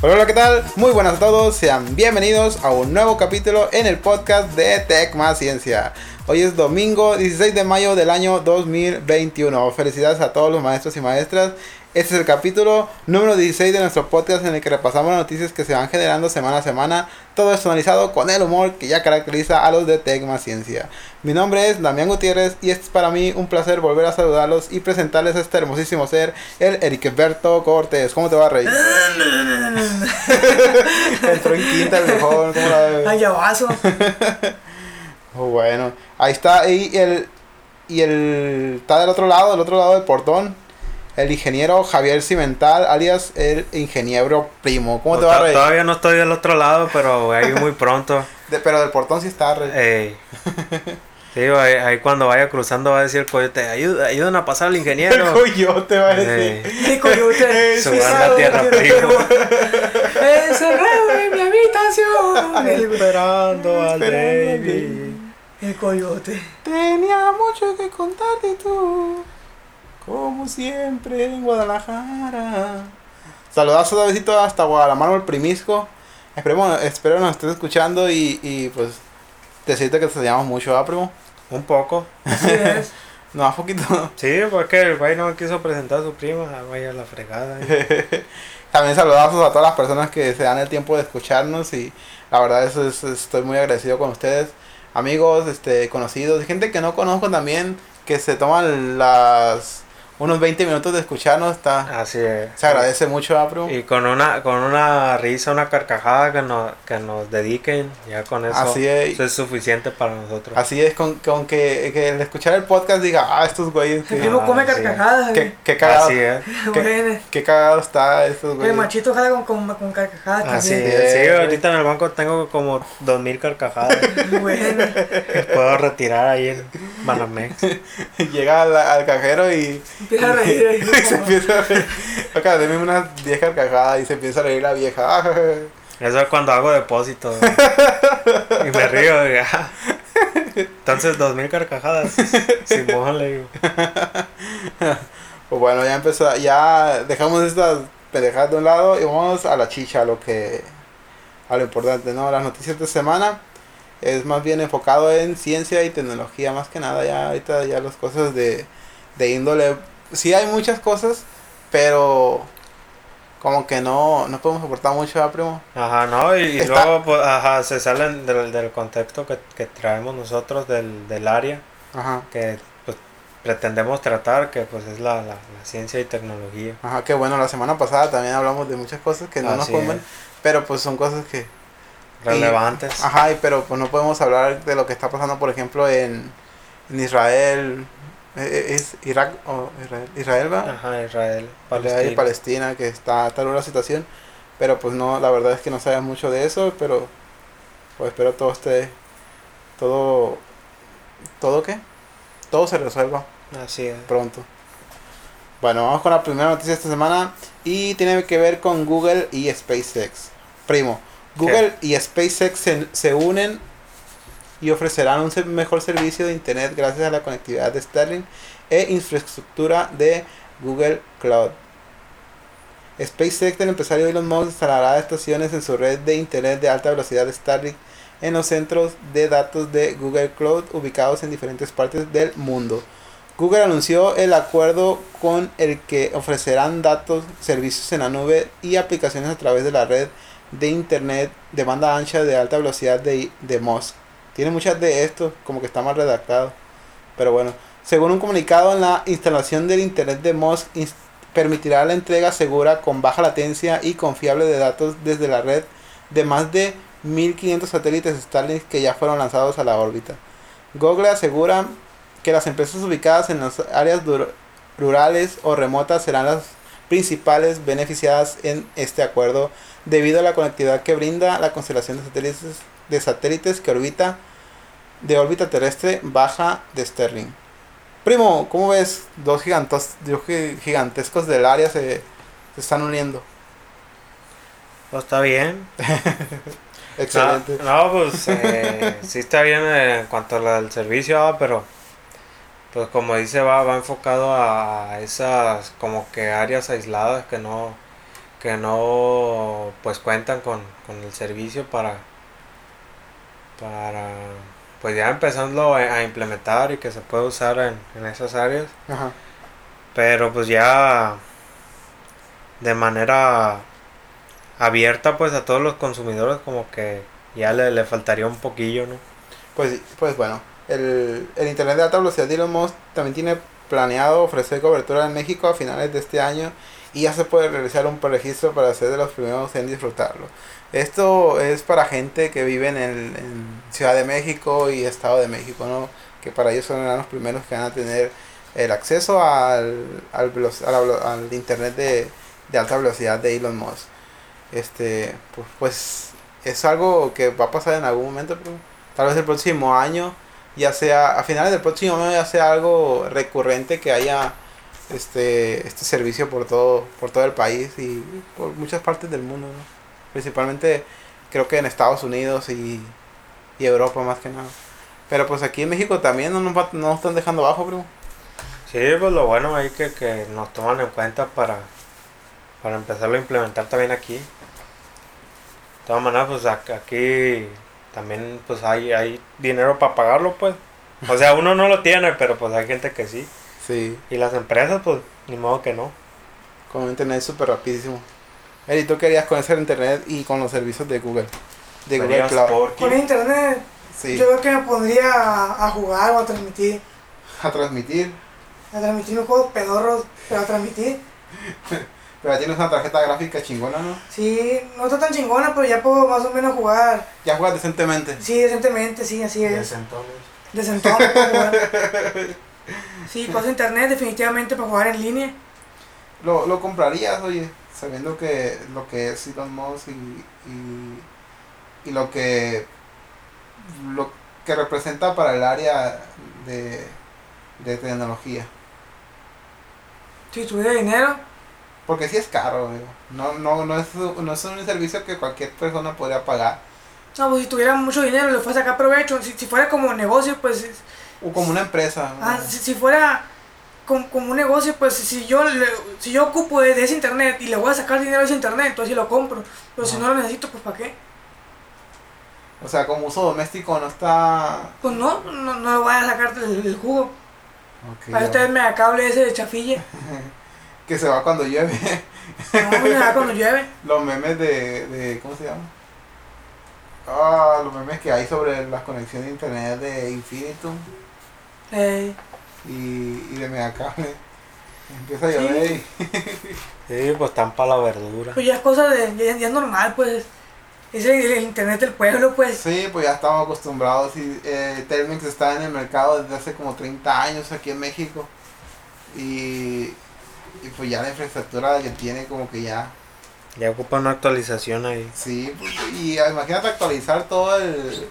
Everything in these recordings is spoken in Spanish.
Hola, ¿qué tal? Muy buenas a todos, sean bienvenidos a un nuevo capítulo en el podcast de Tech Más Ciencia. Hoy es domingo 16 de mayo del año 2021. Felicidades a todos los maestros y maestras. Este es el capítulo número 16 de nuestro podcast en el que repasamos las noticias que se van generando semana a semana. Todo esto analizado con el humor que ya caracteriza a los de Tech Más Ciencia. Mi nombre es Damián Gutiérrez y es para mí un placer volver a saludarlos y presentarles a este hermosísimo ser, el Ericberto Cortés. ¿Cómo te va, Rey? Entró en quinta el mejor, ¿cómo la ves? Ay. Oh, bueno, ahí está, y el, y el, está del otro lado, del otro lado del portón, el ingeniero Javier Cimental, alias el ingeniero primo. ¿Cómo te va, To- Rey? Todavía no estoy del otro lado, pero voy a ir muy pronto. De- pero del portón sí está, Rey. Ey. Sí, ahí, ahí cuando vaya cruzando va a en el coyote, "Ayuda- ayuden a pasar al El ingeniero. coyote va a decir. Ey. Mi coyote. Subir la tierra, primo. Encerrado en mi habitación. El, Esperando al baby. el coyote. Tenía mucho que contarte tú, como siempre en Guadalajara. Saludazo de besito hasta Guadalajara, el primisco. Esperemos, espero nos estés escuchando y, y pues decirte que te extrañamos mucho, ¿ah, primo? Un poco. Así es. No, un poquito. Sí, porque el güey no quiso presentar a su prima, ah, vaya a la fregada. También saludazos a todas las personas que se dan el tiempo de escucharnos y la verdad eso es, estoy muy agradecido con ustedes, amigos, este, conocidos, gente que no conozco también, que se toman las unos 20 minutos de escucharnos, está, Así es. se agradece mucho, ¿ah, primo? Y con una, con una risa, una carcajada que nos, que nos dediquen, ya con eso, Así es. eso es suficiente para nosotros. Así es, con, con que, que el escuchar el podcast diga, ah, estos güeyes, El que, primo come carcajadas. qué, qué cagado, Así es. qué, Bueno, qué cagado está estos el güeyes. machito jala con, con, con carcajadas Así también. es. Sí, ahorita en el banco tengo como dos mil carcajadas. Bueno, Puedo retirar ahí en Banamex. Llega al, al cajero y, empieza a reír ahí. y se empieza a reír. Acá, deme unas 10 carcajadas y se empieza a reír la vieja. Eso es cuando hago depósito. y me río. y, ah. Entonces, dos mil carcajadas. Simón, le digo. Pues bueno, ya empezó, ya dejamos estas pendejadas de un lado y vamos a la chicha, a lo que, a lo importante, ¿no? Las noticias de semana es más bien enfocado en ciencia y tecnología, más que nada, ya ahorita ya las cosas de, de índole, sí hay muchas cosas, pero como que no, no podemos aportar mucho, ¿verdad, primo? Ajá, ¿no? Y, Está- luego, pues, ajá, se salen del, del contexto que, que traemos nosotros del, del área Ajá, que pues, pretendemos tratar, que pues es la, la, la ciencia y tecnología. ajá, que bueno, la semana pasada también hablamos de muchas cosas que no nos comen, pero pues son cosas que... Relevantes. Ajá, y pero pues no podemos hablar de lo que está pasando, por ejemplo, en, en Israel, es Irak o Israel, Israel va, Ajá, Israel, Palestina. Que está tal la situación, pero pues no, la verdad es que no sabemos mucho de eso, pero pues espero todo esté, todo, todo qué, todo se resuelva Así es. pronto. Bueno, vamos con la primera noticia de esta semana y tiene que ver con Google y SpaceX. Primo, Google y SpaceX se, se unen y ofrecerán un mejor servicio de Internet gracias a la conectividad de Starlink e infraestructura de Google Cloud. SpaceX del empresario Elon Musk instalará estaciones en su red de Internet de alta velocidad Starlink en los centros de datos de Google Cloud ubicados en diferentes partes del mundo. Google anunció el acuerdo con el que ofrecerán datos, servicios en la nube y aplicaciones a través de la red de internet de banda ancha de alta velocidad de, de Musk. Tiene muchas de esto, como que está mal redactado. Pero bueno, según un comunicado, la instalación del internet de ins- permitirá la entrega segura con baja latencia y confiable de datos desde la red de más de 1500 satélites Starlink que ya fueron lanzados a la órbita. Google asegura que las empresas ubicadas en las áreas rurales o remotas serán las principales beneficiadas en este acuerdo debido a la conectividad que brinda la constelación de satélites, de satélites que orbita de órbita terrestre baja de Sterling. Primo, ¿cómo ves? Dos gigantos, dos gi- gigantescos del área se, se están uniendo. Pues está bien. Excelente. No, no, pues eh, sí está bien en cuanto al servicio, ah, pero pues como dice, va, va enfocado a esas como que áreas aisladas que no, que no pues cuentan con, con el servicio para para pues ya empezando a, a implementar y que se pueda usar en, en esas áreas Ajá. pero pues ya de manera abierta pues a todos los consumidores como que ya le, le faltaría un poquillo no Pues, pues bueno, el, el Internet de alta velocidad de Elon Musk también tiene planeado ofrecer cobertura en México a finales de este año y ya se puede realizar un preregistro para ser de los primeros en disfrutarlo. Esto es para gente que vive en, el, Ciudad de México y Estado de México, ¿no? Que para ellos son los primeros que van a tener el acceso al, al, velo- a la velo- al Internet de, de alta velocidad de Elon Musk. Este, pues, pues es algo que va a pasar en algún momento, tal vez el próximo año, ya sea, a finales del próximo año ya sea algo recurrente que haya este, este servicio por todo, por todo el país y por muchas partes del mundo, ¿no? Principalmente creo que en Estados Unidos y, y Europa más que nada. Pero pues aquí en México también no nos, va- no nos están dejando abajo, primo. Sí, pues lo bueno ahí que, que nos toman en cuenta para, para empezarlo a implementar también aquí. De todas maneras, pues aquí también pues hay, hay dinero para pagarlo, pues. O sea, uno no lo tiene, pero pues hay gente que sí. Sí, Y las empresas, pues, ni modo que no. con un internet súper rapidísimo. Eri, tú querías conocer internet y con los servicios de Google. De Google Cloud. Con internet, Sí, yo creo que me pondría a, a jugar o a transmitir. a transmitir. A transmitir un juego pedorros, pero a transmitir. Pero ya tienes una tarjeta gráfica chingona, ¿no? Sí, no está tan chingona, pero ya puedo más o menos jugar. Ya juegas decentemente. Sí, decentemente, sí, así es. Desentones. Decentón puedo jugar. Sí, cosa internet definitivamente para jugar en línea. Lo, lo comprarías, oye, sabiendo que lo que es Elon Musk y, y, y lo que lo que representa para el área de, de tecnología. Si tuviera dinero, Porque sí es caro, digo. No, no, no, es, no es un servicio que cualquier persona podría pagar. no, pues si tuviera mucho dinero le fuera a sacar provecho. Si, si fuera como negocio, pues. es- O como una empresa. Ah, si, si fuera como, como un negocio, pues si yo le- si yo ocupo de, de ese internet y le voy a sacar dinero de ese internet, entonces sí lo compro. Pero si no lo necesito, pues ¿para qué? O sea, como uso doméstico no está... Pues no, no, no le voy a sacar el, el jugo. Ok, Para ya. ustedes me da cable ese de chafilla. que se va cuando llueve. No, me da cuando llueve. los memes de, de ¿cómo se llama? Ah, los memes que hay sobre las conexiones de internet de Infinitum Eh, y, y de Megacable. Empieza a llover y Sí, pues están para la verdura. pues ya es cosa de. Ya, ya es normal, pues. Es el, el internet del pueblo, pues. sí, pues ya estamos acostumbrados y eh, Telmex está en el mercado desde hace como 30 años aquí en México y, y pues ya la infraestructura que tiene como que ya Ya ocupa una actualización ahí. sí pues, y imagínate actualizar todo el-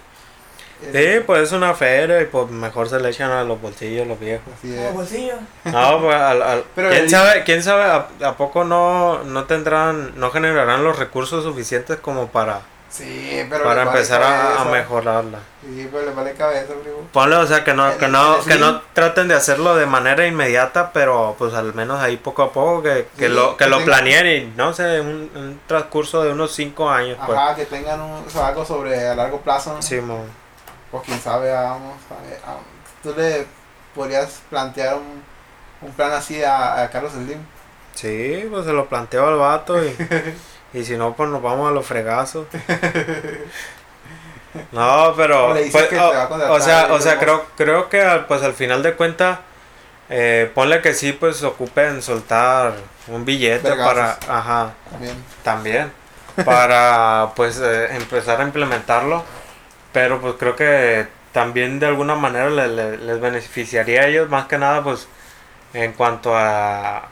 Sí, pues es una feria y pues mejor se le echan a los bolsillos los viejos. así Como es. bolsillo. No, pues al, al- Pero quién el- sabe, quién sabe a, a poco no, no tendrán, no generarán los recursos suficientes como para, sí pero para vale empezar a, a mejorarla. Sí, pero le vale cabeza, primo. Ponle, o sea, que no, que no, que no traten de hacerlo de manera inmediata, pero pues al menos ahí poco a poco que, que Sí, lo, que que lo planeen y no sé, un, un transcurso de unos 5 años, pues. Ajá, que tengan un, o sea, algo sobre a largo plazo. ¿no? Sí, mo. O quién sabe, vamos a ah, Tú le podrías plantear un, un plan así a, a Carlos Slim. Sí, pues se lo planteo al vato y, y si no, pues nos vamos a los fregazos. No, pero pues, que te o, a sea, o sea, creo creo que al- pues al final de cuentas eh, ponle que sí pues ocupen soltar un billete Vergazos. para ajá, También. también para pues eh, empezar a implementarlo, pero pues creo que también de alguna manera le- le- les beneficiaría a ellos más que nada pues en cuanto a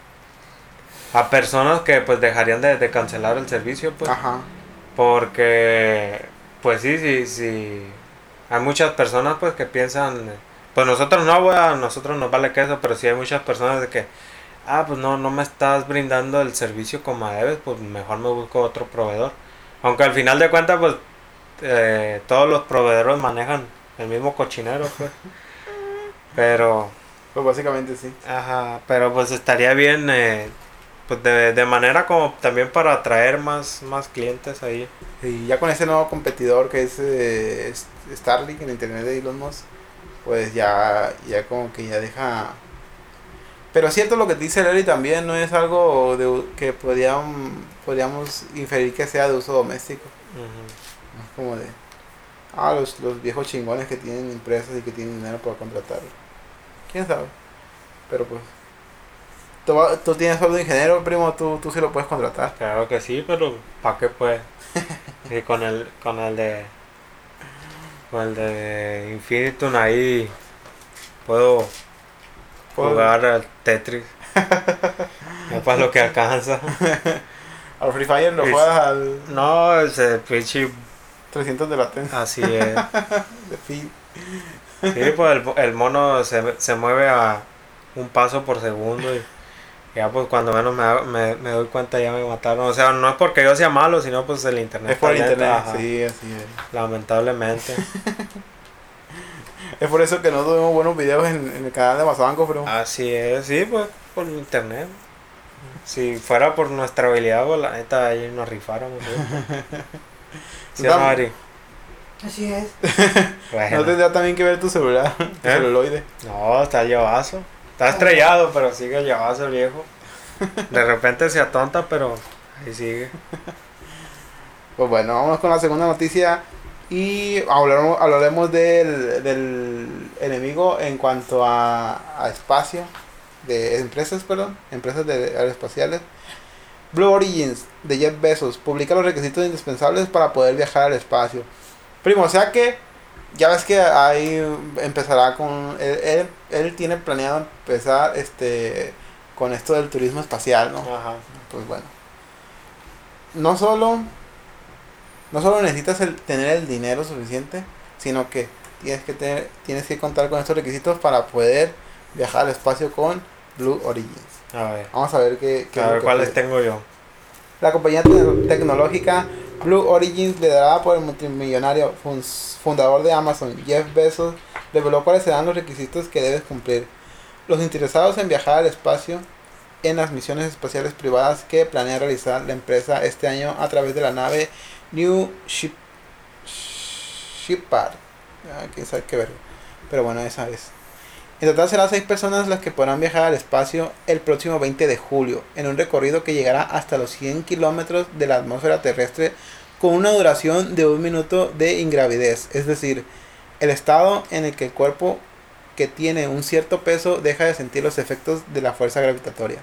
a personas que pues dejarían de, de cancelar el servicio pues Ajá. porque pues sí sí sí hay muchas personas pues que piensan pues nosotros no a nosotros nos vale queso pero sí hay muchas personas de que ah pues no no me estás brindando el servicio como debes pues mejor me busco otro proveedor aunque al final de cuentas pues eh, todos los proveedores manejan el mismo cochinero pues pero Pues básicamente sí. Ajá, pero pues estaría bien eh, pues de, de manera como también para atraer más, más clientes ahí. Y ya con ese nuevo competidor que es eh, Starlink, el internet de Elon Musk, pues ya, ya como que ya deja... Pero cierto lo que dice Larry también, no es algo de, que podríamos, podríamos inferir que sea de uso doméstico. Es como de... Ah, los, los viejos chingones que tienen empresas y que tienen dinero para contratarlo. ¿Quién sabe? Pero pues... Tú, tú tienes solo de ingeniero, primo, tú, tú sí lo puedes contratar. Claro que sí, pero ¿para qué pues? y con el, con el de con el de Infinitum ahí puedo jugar al Tetris. no para lo que alcanza. Al Free Fire lo Es- juegas al No, ese pinche 300 de latencia. así es. De feed. Sí, pues el, el mono se, se mueve a un paso por segundo y ya pues cuando menos me, hago- me, me doy cuenta ya me mataron. O sea, no es porque yo sea malo, sino pues el internet. Es por lento, internet, ajá, sí, así es. Lamentablemente. Es por eso que no tuvimos buenos videos en, en el canal de Mazabanco, pero Así es, sí, pues por internet. Si fuera por nuestra habilidad, pues la neta ahí nos rifáramos. ¿sí? ¿Sí o no, Dame. Ari? Así es. Bueno. no tendría también que ver tu celular, tu ¿Eh? celuloide. No, está llevazo. Está estrellado, pero sigue llevazo el viejo. De repente se atonta, pero ahí sigue. Pues bueno, vamos con la segunda noticia y hablaremos, hablaremos del, del enemigo en cuanto a, a espacio, de empresas, perdón, empresas de aeroespaciales. Blue Origins de Jeff Bezos publica los requisitos indispensables para poder viajar al espacio. Primo, o sea que ya ves que ahí empezará con él, él, él tiene planeado empezar este con esto del turismo espacial, ¿no? Ajá. pues bueno. No solo, no solo necesitas el, tener el dinero suficiente, sino que tienes que tener, tienes que contar con estos requisitos para poder viajar al espacio con Blue Origins. A ver. Vamos a ver qué, qué A ver cuáles tengo yo. La compañía te- tecnológica Blue Origins, liderada por el multimillonario fun- fundador de Amazon, Jeff Bezos, reveló cuáles serán los requisitos que debes cumplir. Los interesados en viajar al espacio en las misiones espaciales privadas que planea realizar la empresa este año a través de la nave New Ship Shepard. Ah, quién sabe qué ver. Pero bueno, esa es. En total serán seis personas las que podrán viajar al espacio el próximo 20 de julio, en un recorrido que llegará hasta los 100 kilómetros de la atmósfera terrestre con una duración de un minuto de ingravidez, es decir, el estado en el que el cuerpo que tiene un cierto peso deja de sentir los efectos de la fuerza gravitatoria.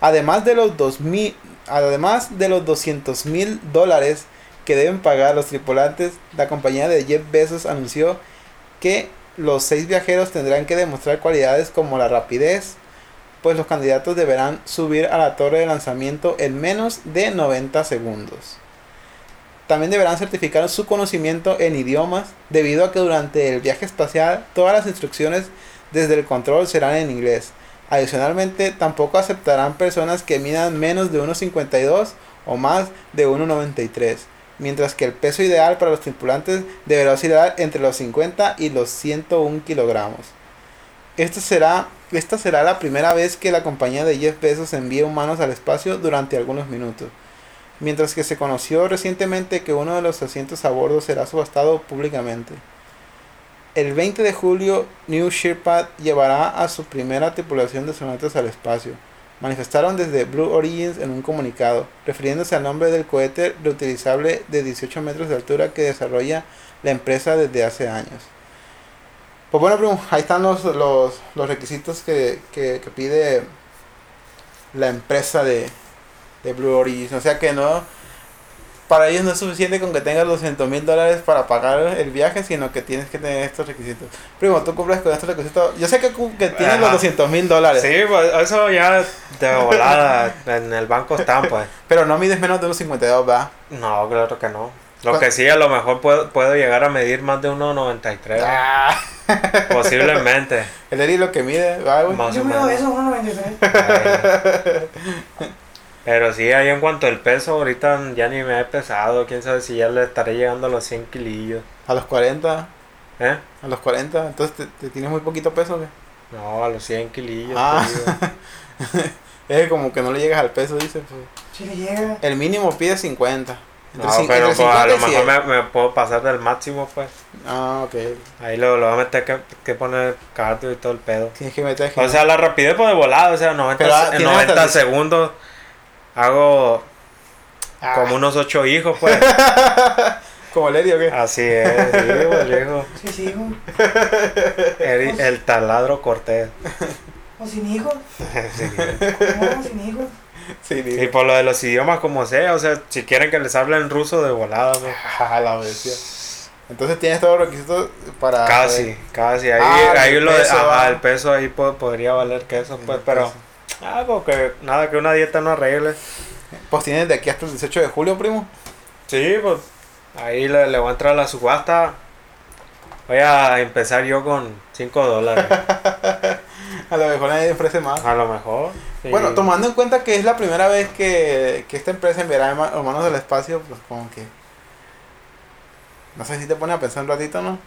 Además de los 2000, además de los 200 mil dólares que deben pagar los tripulantes, la compañía de Jeff Bezos anunció que los seis viajeros tendrán que demostrar cualidades como la rapidez, pues los candidatos deberán subir a la torre de lanzamiento en menos de 90 segundos. También deberán certificar su conocimiento en idiomas, debido a que durante el viaje espacial todas las instrucciones desde el control serán en inglés. Adicionalmente, tampoco aceptarán personas que midan menos de 1,52 o más de 1,93, mientras que el peso ideal para los tripulantes deberá oscilar entre los 50 y los 101 kilogramos. Esta será, esta será la primera vez que la compañía de Jeff Bezos envía humanos al espacio durante algunos minutos, mientras que se conoció recientemente que uno de los asientos a bordo será subastado públicamente. El 20 de julio, New Shepard llevará a su primera tripulación de astronautas al espacio. Manifestaron desde Blue Origins en un comunicado, refiriéndose al nombre del cohete reutilizable de 18 metros de altura que desarrolla la empresa desde hace años. Pues bueno, ahí están los, los, los requisitos que, que, que pide la empresa de, de Blue Origins. O sea que no, para ellos no es suficiente con que tengas 200 mil dólares para pagar el viaje, sino que tienes que tener estos requisitos. Primo, tú cumples con estos requisitos. Yo sé que, que tienes los Ajá. 200 mil dólares, Sí, pues eso ya de volada en el banco están, pues. pero no mides menos de unos 52, ¿verdad? No, claro que no. Lo ¿Cuál- que sí, a lo mejor puedo, puedo llegar a medir más de 1,93. Ah, Posiblemente. el Eri lo que mide, ¿verdad, güey? Más Yo o mido menos. eso, 1.93. Pero sí, ahí en cuanto al peso, ahorita ya ni me he pesado. Quién sabe si ya le estaré llegando a los 100 kilillos. A los 40, ¿Eh? a los 40, entonces te, te tienes muy poquito peso, ¿qué? No, a los 100 kilillos. Ah. te digo. Es como que no le llegas al peso, dice. Pues. Si le llega. El mínimo pide 50. Entre No, pero pues, a 50 lo y 100. mejor me, me puedo pasar del máximo, pues. Ah, ok. Ahí lo, lo voy a meter que, que poner cardio y todo el pedo. Tienes que meter O sea, la rapidez pues de volado, o sea, 90, Pero, ah, en tienes 90 hasta el- segundos hago Ah, como unos 8 hijos, pues. ¿Como Lady o qué? Así es, sí, pues, viejo. Sí, sí, hijo. El, el taladro Cortés. O sin hijos. Sí. No, sin hijos. Sí, Y por lo de los idiomas como sea, o sea, si quieren que les hablen ruso de volada, pues. Ah, la bestia. Entonces tienes todos los requisitos para. Casi, casi. Ahí, Ah, ahí el lo de, peso, ajá, ah. el peso ahí po- podría valer queso, pues, pero. peso. Ah, porque nada que una dieta no arregle. Pues tienes de aquí hasta el 18 de julio, primo. Sí, pues ahí le, le voy a entrar a la subasta. Voy a empezar yo con 5 dólares. A lo mejor nadie ofrece más. A lo mejor. sí. Bueno, tomando en cuenta que es la primera vez que, que esta empresa enviará herma- hermanos del espacio, pues como que. No sé si te pone a pensar un ratito, ¿no?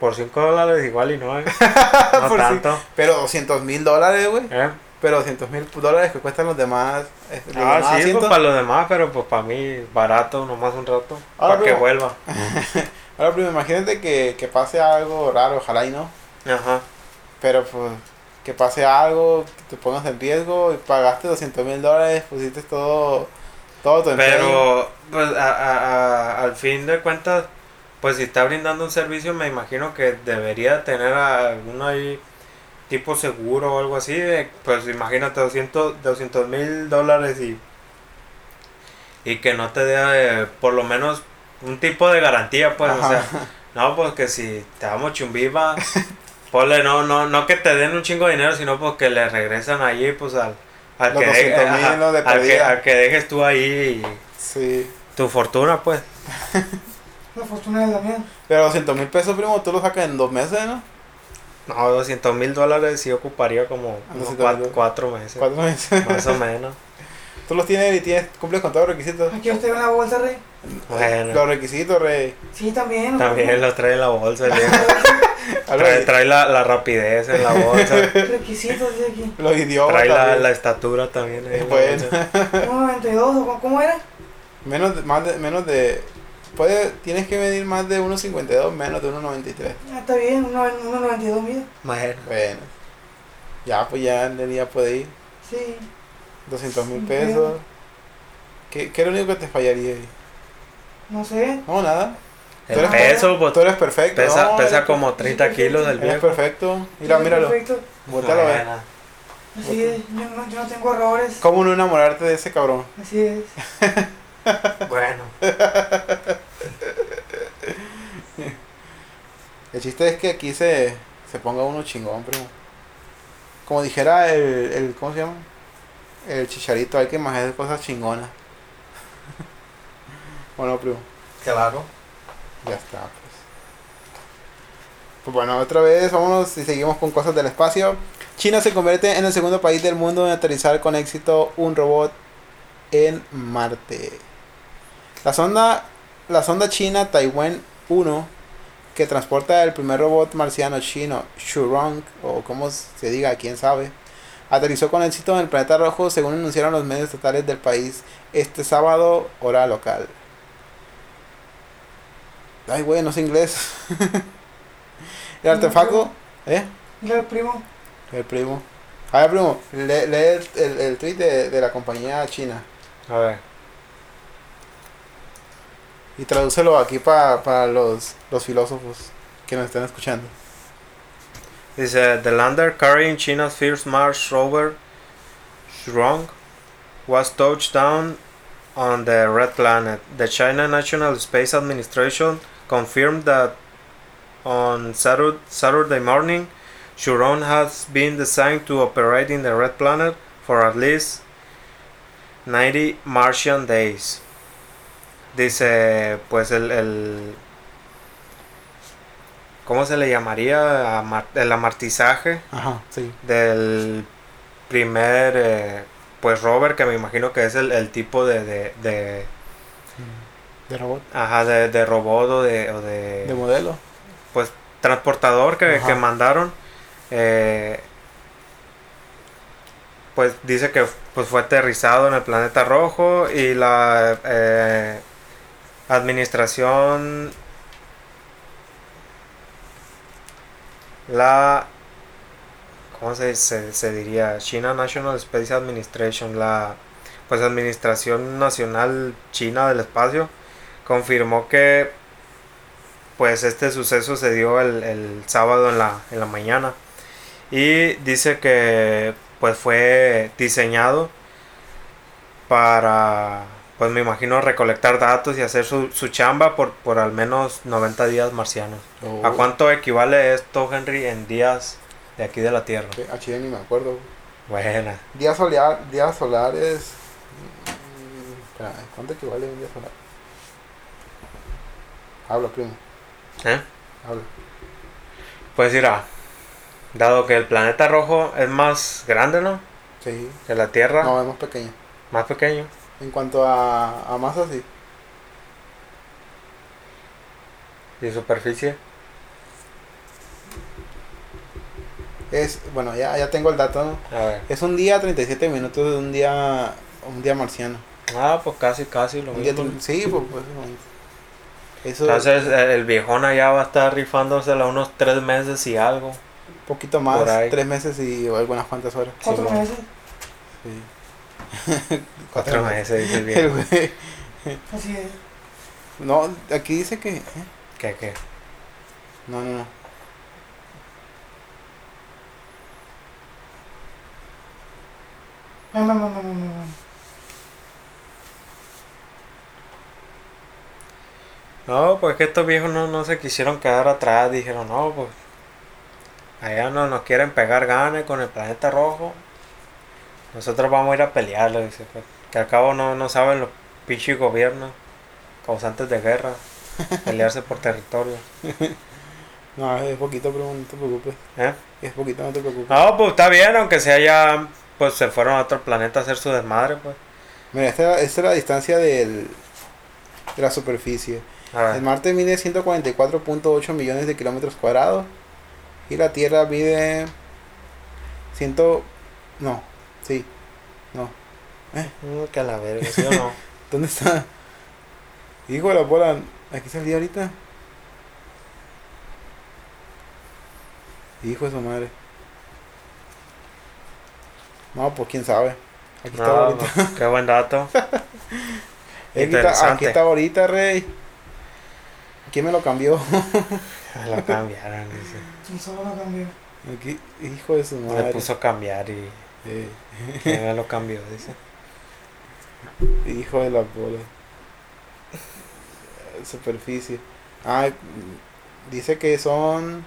Por 5 dólares igual y no, ¿eh? No Por tanto. Pero 200 mil dólares, güey. ¿eh? Pero 200 mil dólares que cuestan los demás. eh, los Ah, demás sí, pues para los demás, pero pues para mí barato, nomás un rato. Ahora, para que vuelva. Ahora, primo, imagínate que, que pase algo raro, ojalá y no. Ajá. Pero pues que pase algo, que te pongas en riesgo y pagaste 200 mil dólares, pusiste todo, todo tu empeño. Pero, pues a- a- a- al fin de cuentas, pues si está brindando un servicio, me imagino que debería tener alguno ahí tipo seguro o algo así. de- pues imagínate 200 mil dólares y, y que no te dé eh, por lo menos un tipo de garantía, pues, o sea, no, pues que si te damos chumbiva, ponle, no, no, no que te den un chingo de dinero, sino pues que le regresan allí, pues al, al, que, de- 200,000, ajá, al, que, perdida. al que dejes tú ahí Sí. tu fortuna, pues. La fortuna de la mía. Pero 200 mil pesos, primo, tú lo sacas en dos meses, ¿no? No, 200 mil dólares sí ocuparía como unos 200,000 cuatro, cuatro meses. Cuatro meses. Más o menos. tú los tienes y tienes, cumples con todos los requisitos. Aquí usted en la bolsa, rey. Bueno. Los requisitos, rey. Sí, también. También lo trae en la bolsa. Algo Trae, trae la, la rapidez en la bolsa. Requisitos de aquí. Los idiomas. Trae la, la estatura también. Bueno. bolsa. 1.92, ¿o cómo- ¿cómo era? Menos de, más de, menos de, puede, tienes que medir más de 1.52, menos de 1.93. Ah, está bien, 1.92 mide. Bueno. Bueno. Ya, pues ya el día puede ir. Sí. 200 mil Sí, pesos. ¿Qué, ¿Qué es lo único que te fallaría ahí? No sé. No, nada. Tú El eres peso, pues, Tú eres perfecto. pesa, no, pesa eres, como 30 kilos del eres viejo. perfecto. Mira, Sí, míralo. Perfecto. Ver. Bueno. Así es. Yo no, yo no tengo errores. ¿Cómo no enamorarte de ese cabrón? Así es. Bueno. El chiste es que aquí se, se ponga uno chingón, primo. Como dijera el, el ¿cómo se llama? El chicharito, hay que imaginar cosas chingonas. bueno, primo, Claro. ya está, pues. Pues bueno, otra vez, vámonos y seguimos con cosas del espacio. China se convierte en el segundo país del mundo en aterrizar con éxito un robot en Marte. La sonda, la sonda china Taiwan 1, que transporta el primer robot marciano chino Shurong, o como se diga, quién sabe, aterrizó con éxito en el planeta rojo, según anunciaron los medios estatales del país este sábado, hora local. Ay, güey, no sé inglés. el artefacto, ¿eh? El primo. El primo. A ver, primo, lee, lee el, el, el tweet de, de la compañía china A ver. Y tradúcelo aquí pa- para los, los filósofos que nos están escuchando. Dice, the lander carrying China's first Mars rover, Zhurong, was touched down on the Red Planet. The China National Space Administration confirmed that on Satur- Saturday morning, Zhurong has been designed to operate in the Red Planet for at least 90 Martian days. Dice, pues el, el ¿cómo se le llamaría? Amar- el amartizaje Ajá, sí. del primer eh, pues rover que me imagino que es el, el tipo de, de, de, De robot. ajá, de, de robot o de, o de, De modelo. pues transportador que, que mandaron eh, pues dice que pues fue aterrizado en el planeta rojo y la eh, administración la ¿cómo se, se, diría? China National Space Administration la pues administración nacional china del espacio confirmó que pues este suceso se dio el, el sábado en la, en la mañana y dice que pues fue diseñado para pues me imagino recolectar datos y hacer su, su chamba por, por al menos 90 días marcianos. Oh. ¿A cuánto equivale esto, Henry, en días de aquí de la Tierra? A Chile ni me acuerdo. Buena. Días, solar, días solares. mm, ¿Cuánto equivale un día solar? Habla, primo. ¿Eh? Habla. Pues mira, dado que el planeta rojo es más grande, ¿no? Sí. Que la Tierra, No, es más pequeño. más pequeño. En cuanto a, a masa, sí. Y superficie. Es, bueno, ya, ya tengo el dato, ¿no? A ver. Es un día 37 minutos de un día un día marciano. Ah, pues casi, casi lo Un día, mismo. sí, pues, pues eso Entonces eh, el viejón allá va a estar rifándosela unos tres meses y algo. un poquito más, tres meses y algunas cuantas horas. Cuatro meses. Sí. Cuatro meses, dice el El viejo. güey. Así es. No, aquí dice que. ¿eh? ¿Qué, qué? No, no, no. No, no, no, no, no, no. No, pues que estos viejos no, no se quisieron quedar atrás. Dijeron, no, pues allá no nos quieren pegar ganas con el planeta rojo. Nosotros vamos a ir a pelearlo. Dice, pues, que al cabo no, no saben los pinches gobiernos causantes de guerra. Pelearse por territorio. No, es poquito, pero no te preocupes. ¿Eh? Es poquito, no te preocupes. No, pues está bien, aunque sea ya, pues se fueron a otro planeta a hacer su desmadre, pues. Mira, esta, esta es la distancia del, de la superficie. El Marte mide 144.8 millones de kilómetros cuadrados. Y la Tierra mide. 100. No, sí. No. Mm, que a la verga, ¿sí o no? ¿Dónde está? Hijo de la bola. Aquí salía ahorita. Hijo de su madre. No, pues quién sabe. Aquí está No, ahorita. pues, qué buen dato. Aquí está, interesante. aquí está ahorita, rey. ¿Quién me lo cambió? Lo cambiaron, dice. Sí, solo lo cambió. Aquí, hijo de su Le madre. puso cambiar y Eh, me lo cambió, dice. hijo de la bola. Superficie. Ah, dice que son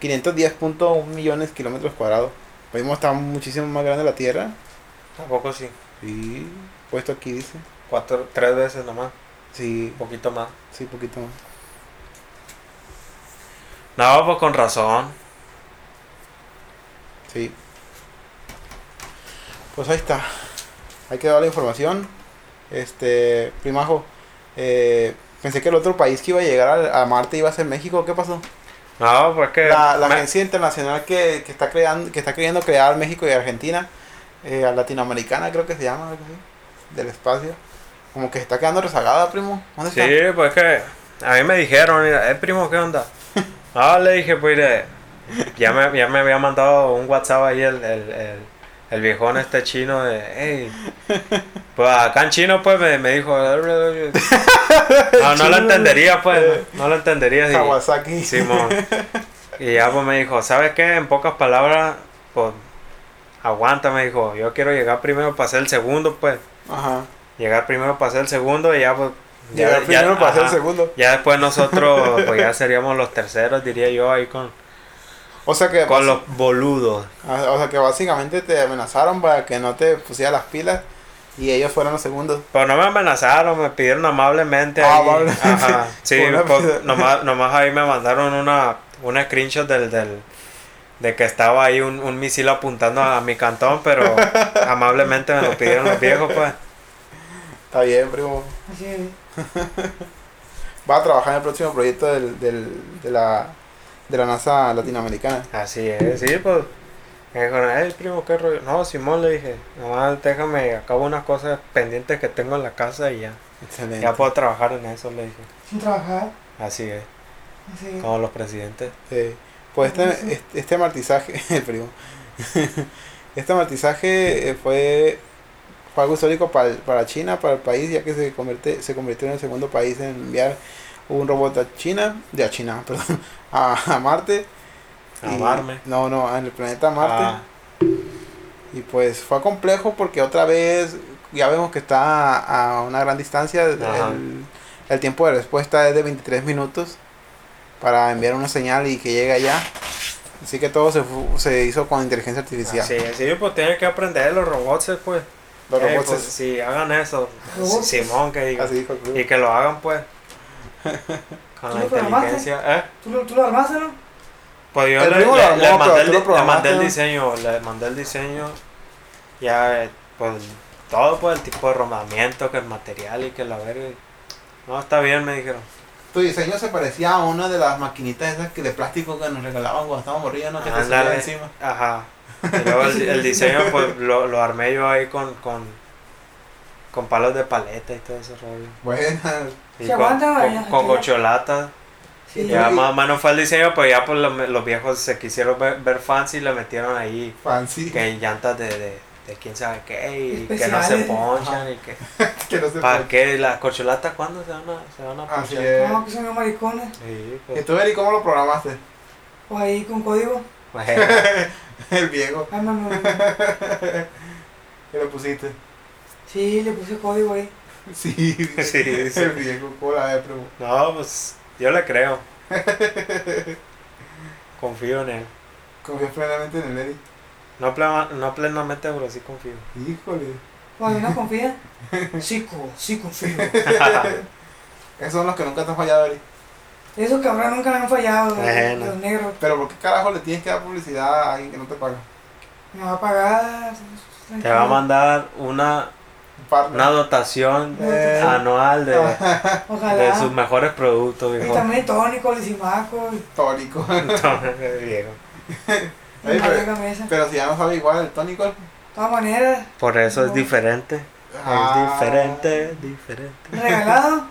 510.1 millones de kilómetros cuadrados. Vimos está muchísimo más grande la Tierra. Tampoco sí. Sí, puesto aquí dice. Cuatro, tres veces nomás. Sí, Un poquito más. sí, poquito más. No, pues con razón. Sí. Pues ahí está. Ahí quedó la información. Este, primajo. eh, pensé que el otro país que iba a llegar a, Marte iba a ser México. ¿Qué pasó? No, pues que. La, la me- agencia internacional que, que está creando, que está queriendo crear México y Argentina, eh, latinoamericana creo que se llama, algo así, del espacio. Como que se está quedando rezagada, primo. ¿Dónde Sí, está? pues que. A mí me dijeron, mira, eh, primo, ¿qué onda? Ah, le dije, pues, ya me, ya me había mandado un WhatsApp ahí el, el, el, el viejón este chino de, hey, pues acá en chino, pues, me, me dijo, no, no lo entendería, pues, no, lo entendería. y- Kawasaki. Simón. Y ya pues me dijo, ¿sabes qué? En pocas palabras, pues aguanta, me dijo, yo quiero llegar primero para ser el segundo, pues. Ajá. Llegar primero para ser el segundo y ya pues... Llegar ya- primero para ser el segundo. Ya después nosotros, pues ya seríamos los terceros, diría yo, ahí con, O sea que con los boludos. Ah, O sea que básicamente te amenazaron para que no te pusieras las pilas y ellos fueron los segundos. Pues no me amenazaron, me pidieron amablemente. Ah, ahí. amablemente. Ajá. Sí, pues, nomás, nomás ahí me mandaron una, una screenshot del, del, de que estaba ahí un, un misil apuntando a mi cantón, pero amablemente me lo pidieron los viejos, pues. Está bien, primo. Así es. Va a trabajar en el próximo proyecto del, del, de la de la NASA latinoamericana. Así es, sí, pues. Me dijeron, hey, primo, qué rollo. No, Simón, le dije, nomás déjame, acabo unas cosas pendientes que tengo en la casa y ya. Excelente. Ya puedo trabajar en eso, le dije. Sin trabajar. Así es, Así. como los presidentes. Sí. Pues este, este, este el primo. este amortizaje eh, fue, fue algo histórico para, para China, para el país, ya que se, convierte, se convirtió en el segundo país en enviar un robot a China, de a China, perdón, a, a Marte. A Y- Marme. No, no, en el planeta Marte. Ah, Y pues fue complejo porque otra vez ya vemos que está a una gran distancia. El, el tiempo de respuesta es de 23 minutos para enviar una señal y que llegue allá. Así que todo se, fu- se hizo con inteligencia artificial. así es, sí, pues tienen que aprender los robots, pues. Los Eh, robots pues, es- sí, hagan eso. Robots. Simón, que diga. así dijo el primo. Y que lo hagan, pues. Con ¿Tú la lo inteligencia. ¿Eh? ¿Tú, lo- tú lo armaste, no? Pues yo le, mandé, el, le mandé diseño, le mandé el diseño, ya, eh, pues, todo, pues, el tipo de rodamiento, que el material y que la verga. No, está bien, me dijeron. Tu diseño se parecía a una de las maquinitas esas que de plástico que nos regalaban cuando estábamos morridos, ¿no? Que te Ándale. encima. Ajá. Y luego el, el diseño, pues, lo, lo armé yo ahí con, con, con palos de paleta y todo ese rollo. Buenas. Y Se con, aguanta, con, vaya, con. Sí, Ya y- más o menos fue el diseño, pues ya pues los, los viejos se quisieron ver, ver fancy y le metieron ahí Fancy. que llantas de, de, de quién sabe qué y que no se ponchan Ajá. y que que no se para qué las corcholatas cuándo se van a se van a Así ponchar es. No, que son unos maricones. sí ¿Y pues, tú, Eri, cómo lo programaste? O ahí con código. bueno, el viejo. Ay, mamá. ¿Qué le pusiste? Sí, le puse código ahí. Sí, Sí, sí. el viejo, ¿cómo la ves, primo? no pues yo le creo confío en él Confías plenamente en el Eri. no, plena- no plenamente pero sí confío Híjole. Cuando no confía. Sí, sí confío. Esos son los que nunca te han fallado, Eri. Esos cabrones nunca me han fallado, los, Bueno. los negros. Pero ¿por qué carajo le tienes que dar publicidad a alguien que no te paga? Me va a pagar. te va a mandar una Un partner. una dotación Eh. anual de, de sus mejores productos Y viejo también tónico, lisimaco. y- Tónico. Viejo. y pero. De si ya no sabe igual el tónico. todas maneras, Por eso es No. diferente. Ah. Es diferente, diferente. regalado.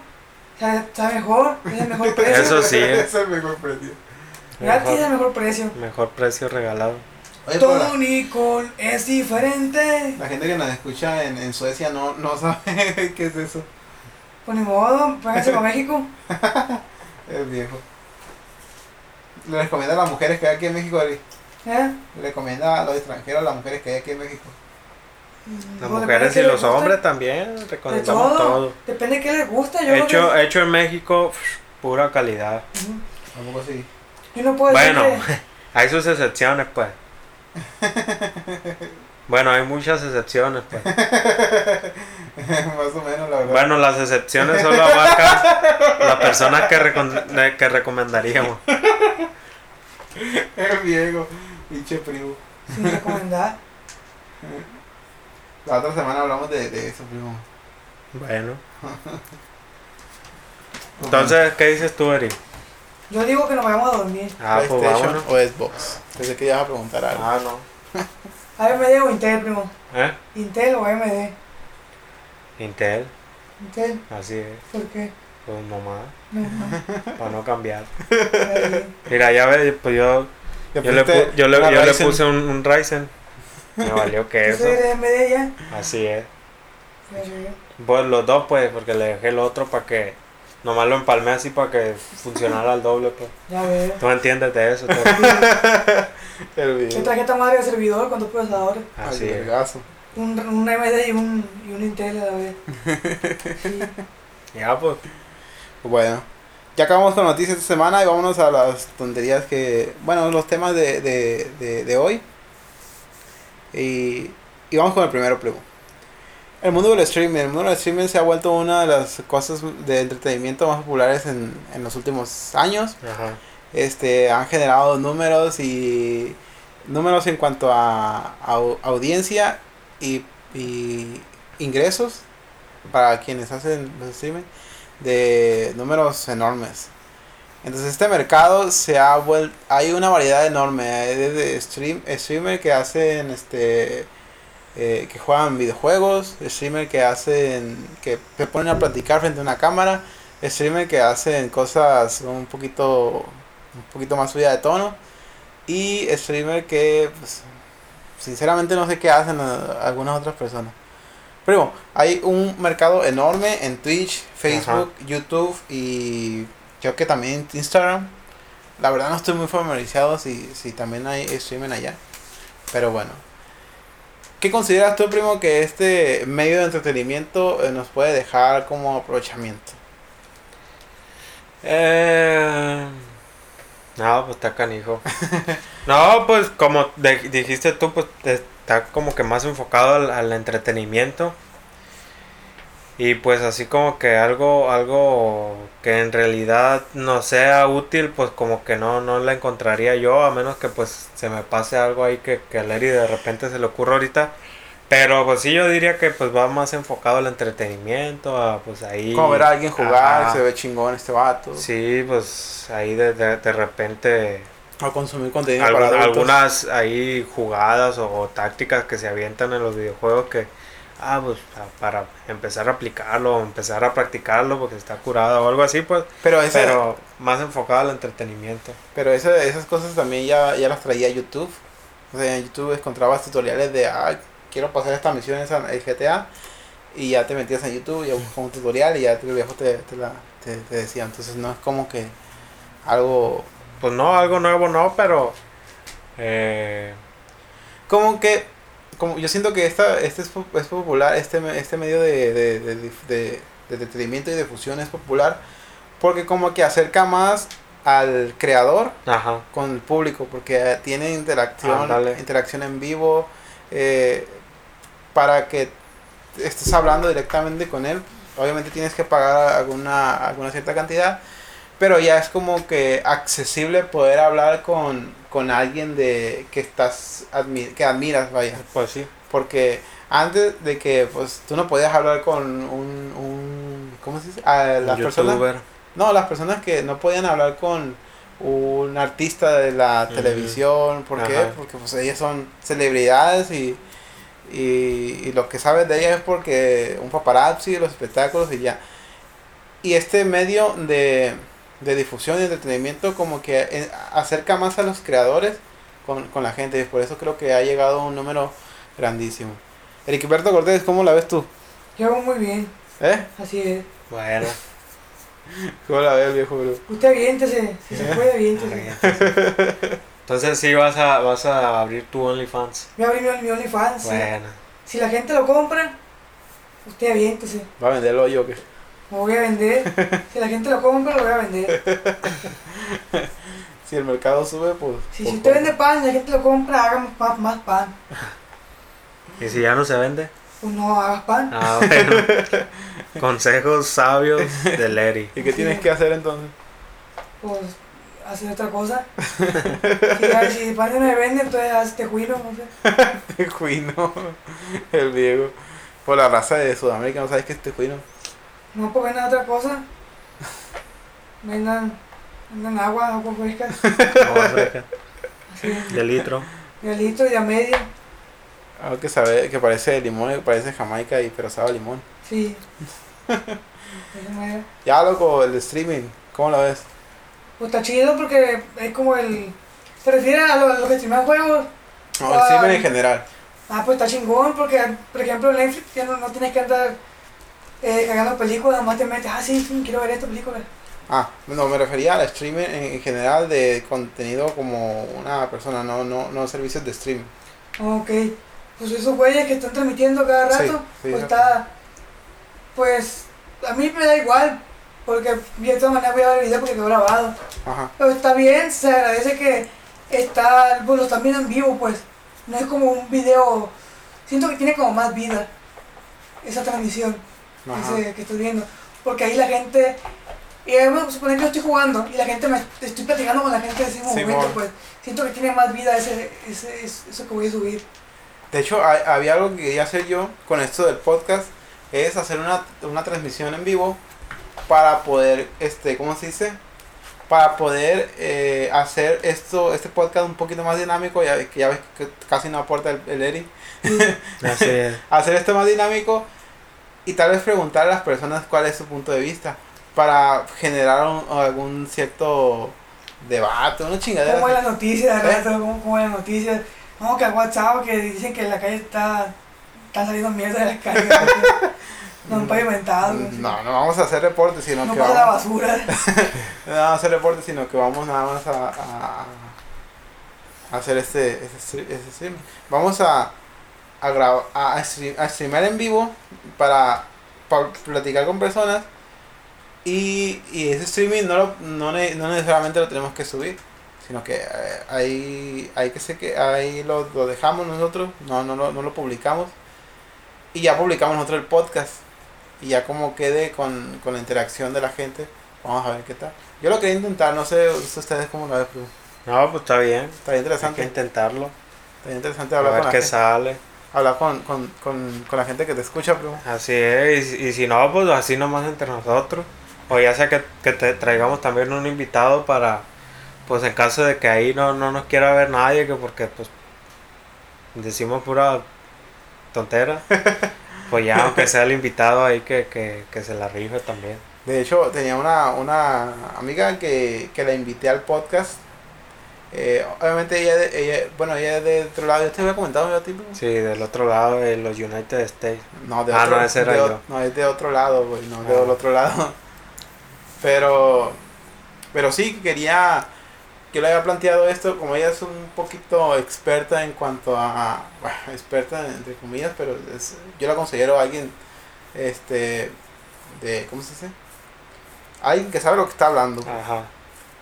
Está, mejor, es el mejor precio. Eso sí. es el mejor precio. Gratis es el mejor precio. mejor precio regalado. Oye, la, Tónico es diferente. la gente que nos escucha en, en Suecia no, no sabe qué es eso. Pues ni modo, váyanse para México. El viejo. Le recomienda a las mujeres que hay aquí en México, Eri. ¿Eh? Le recomienda a los extranjeros a las mujeres que hay aquí en México. Las Pues, mujeres y los hombres también De recomendamos todo. todo. Depende de qué les gusta. Yo creo Hecho, que- hecho en México, pura calidad. Ujú. Tampoco así. Yo no puedo Bueno, decir que- hay sus excepciones, pues. Bueno, hay muchas excepciones, pues. Más o menos, la verdad. Bueno, las excepciones solo abarcan las personas que, recon- que recomendaríamos. El viejo. Pinche primo. sin recomendar. La otra semana hablamos de, de eso, primo. Bueno. Entonces, ¿qué dices tú, Eri? Yo digo que nos vayamos a dormir. Ah, pues PlayStation o Xbox. Pensé que ibas a preguntar algo. Ah, no. AMD o Intel, primo. ¿Eh? Intel o AMD. Intel, Intel, así es. ¿por qué? Pues nomás, No, no. para no cambiar. Mira, ya ves, pues yo, Le yo, le, yo, le, yo le puse un, un Ryzen. Me valió que Yo eso. soy de AMD ya. Así es. Ya. Pues los dos, pues, porque le dejé el otro para que. Nomás lo empalmé así para que funcionara al doble, pues. Ya veo. Tú entiendes de eso. El ¿Qué viejo. tarjeta madre de servidor con dos procesadores? Así Ay, es. Un, un AMD y un, y un Intel a la vez. Sí. Ya, pues. Bueno, ya acabamos con noticias esta semana y vámonos a las tonterías que. Bueno, los temas de, de, de, de hoy. Y, y vamos con el primero, primo. El mundo del streaming. El mundo del streaming se ha vuelto una de las cosas de entretenimiento más populares en, en los últimos años. Ajá. Este, han generado números y números en cuanto a, au- audiencia y, y ingresos para quienes hacen los streaming de números enormes. Entonces este mercado se ha vuelto, hay una variedad enorme, hay desde stream, streamer que hacen este eh, que juegan videojuegos, streamer que hacen que se ponen a platicar frente a una cámara, streamer que hacen cosas un poquito un poquito más subida de tono y streamer que pues, sinceramente no sé qué hacen eh, algunas otras personas. Primo, hay un mercado enorme en Twitch, Facebook, YouTube y creo que también Instagram. La verdad no estoy muy familiarizado si, si también hay streaming allá. Pero bueno. ¿Qué consideras tú, primo, que este medio de entretenimiento eh, nos puede dejar como aprovechamiento? Eh, no, pues está canijo. no, pues como de- dijiste tú, pues está como que más enfocado al, al entretenimiento. Y pues así como que algo, algo que en realidad no sea útil, pues como que no, no la encontraría yo, a menos que pues se me pase algo ahí que, que a Larry de repente se le ocurra ahorita. Pero pues sí yo diría que pues va más enfocado al entretenimiento, a pues ahí... Como ver a alguien jugar, Ajá. se ve chingón este vato. Sí, pues ahí de, de, de repente O consumir contenido algún- para adultos. algunas ahí jugadas o, o tácticas que se avientan en los videojuegos que, ah, pues para empezar a aplicarlo empezar a practicarlo porque está curado o algo así, pues, Pero, ese, pero, pero más enfocado al entretenimiento. ese- esas cosas también ya, ya las traía YouTube. O sea, en YouTube encontrabas tutoriales de, ah, quiero pasar esta misión en el GTA. Y ya te metías en YouTube y buscabas un tutorial y ya el viejo te, te, la, te, te decía. Entonces no es como que algo... Pues no, algo nuevo no, pero... Eh, Como que... Como yo siento que esta, este es, es popular, este, este medio de, de, de, de, de- de entretenimiento y difusión es popular porque como que acerca más al creador ajá. con el público porque tiene interacción interacción en vivo eh, para que estés hablando directamente con él obviamente tienes que pagar alguna alguna cierta cantidad pero ya es como que accesible poder hablar con, con alguien de que estás admi- que admiras vaya Pues sí. porque antes de que pues tú no podías hablar con un, un ¿cómo se dice? A las personas no, las personas que no podían hablar con un artista de la televisión, ¿por qué? Porque pues ellas son celebridades y, y, y lo que sabes de ellas es porque un paparazzi, los espectáculos y ya. Y este medio de, de difusión y entretenimiento como que eh, acerca más a los creadores con, con la gente y por eso creo que ha llegado a un número grandísimo. Ericberto Cortés, ¿cómo la ves tú? Yo hago muy bien, ¿Eh? así es. Bueno. ¿Cómo la ves, viejo bro? Usted aviéntese, si se puede, aviéntese. Entonces sí vas a, vas a abrir tu OnlyFans. Voy a abrir mi, mi OnlyFans. sí. Bueno. Si la gente lo compra, usted aviéntese. ¿Va a venderlo yo o qué? Lo voy a vender. Si la gente lo compra, lo voy a vender. Si el mercado sube, pues. Si, pues, si usted vende pan y la gente lo compra, hagamos más, más pan. ¿Y si ya no se vende? Pues no hagas pan. Ah, bueno. Consejos sabios de Larry. ¿Y qué tienes que hacer entonces? Pues hacer otra cosa. Si, si el pan no me vende, entonces haz tejuino, no sé. Tejuino. El Diego. Por la raza de Sudamérica, ¿no sabes qué es tejuino? No, pues vendan otra cosa. Vendan, vendan agua, agua fresca. Agua fresca. Así, De litro. de litro y a medio. Algo que sabe, que parece limón, que parece Jamaica, y, pero sabe a limón. Sí. Ya, loco, el streaming, ¿cómo lo ves? Pues está chido porque es como el. ¿Se refiere a lo- a los que streaman juegos? No, el streaming en general. Ah, pues está chingón porque, por ejemplo, en Netflix ya no, no tienes que andar eh, cagando películas, nomás te metes, ah, sí, sí, quiero ver esta película. Ah, no, me refería al streaming en, en general de contenido como una persona, no, no, no servicios de streaming. Ok, pues esos güeyes que están transmitiendo cada rato, sí, pues está, pues a mí me da igual, porque de todas maneras voy a ver el video porque quedó grabado. Ajá. Pero está bien, se agradece que está, pues lo están viendo en vivo, pues, no es como un video, siento que tiene como más vida esa transmisión. Ese que estoy viendo. Porque ahí la gente, y eh, a suponer que yo estoy jugando y la gente me estoy platicando con la gente en ese momento, Simón. pues siento que tiene más vida ese, ese, es- eso que voy a subir. De hecho, hay- había algo que quería hacer yo con esto del podcast, es hacer una, una transmisión en vivo para poder, este, ¿cómo se dice? para poder eh, hacer esto, este podcast un poquito más dinámico, ya, que ya ves que casi no aporta el, el Eri, es. hacer esto más dinámico y tal vez preguntar a las personas cuál es su punto de vista para generar un- algún cierto debate, una chingadera. ¿Cómo es así. las noticias de ¿Eh? cómo es las noticias? No, que a WhatsApp que dicen que la calle está, está saliendo mierda de las calles. no han pavimentado. No, no vamos a hacer reportes, sino no que pasa la vamos, basura. no vamos a hacer reportes, sino que vamos nada más a, a- hacer este, este, este streaming. Vamos a a, graba- a, stream- a streamar en vivo para, para platicar con personas y, y ese streaming no, lo, no, ne- no necesariamente lo tenemos que subir sino que eh, ahí, ahí que sé que ahí lo, lo dejamos nosotros no, no, lo- no lo publicamos y ya publicamos nosotros el podcast y ya como quede con, con la interacción de la gente vamos a ver qué tal yo lo quería intentar no sé ustedes cómo lo ven No, pues está bien. está Hay que interesante intentarlo. está interesante A ver con la qué gente sale. Hablar con, con, con, con la gente que te escucha, primo. Así es. Y, y si no, pues así nomás entre nosotros. O ya sea que, que te traigamos también un invitado para, pues en caso de que ahí no, no nos quiera ver nadie, que porque pues decimos pura tontera. Pues ya, aunque sea el invitado ahí que, que, que se la rife también. De hecho, tenía una, una amiga que, que la invité al podcast. Eh, obviamente ella, ella, bueno, ella es de otro lado. Yo te había comentado yo a ti, primo? Sí, del otro lado de los United States. No, de Ah, otro, no, ese era de yo. No, es de otro lado, güey, no, Ah. del otro lado. Pero, pero sí, quería, que le había planteado esto, como ella es un poquito experta en cuanto a, bueno, experta entre comillas, pero es- yo la considero alguien, este, de, ¿cómo se dice? Alguien que sabe lo que está hablando. Ajá.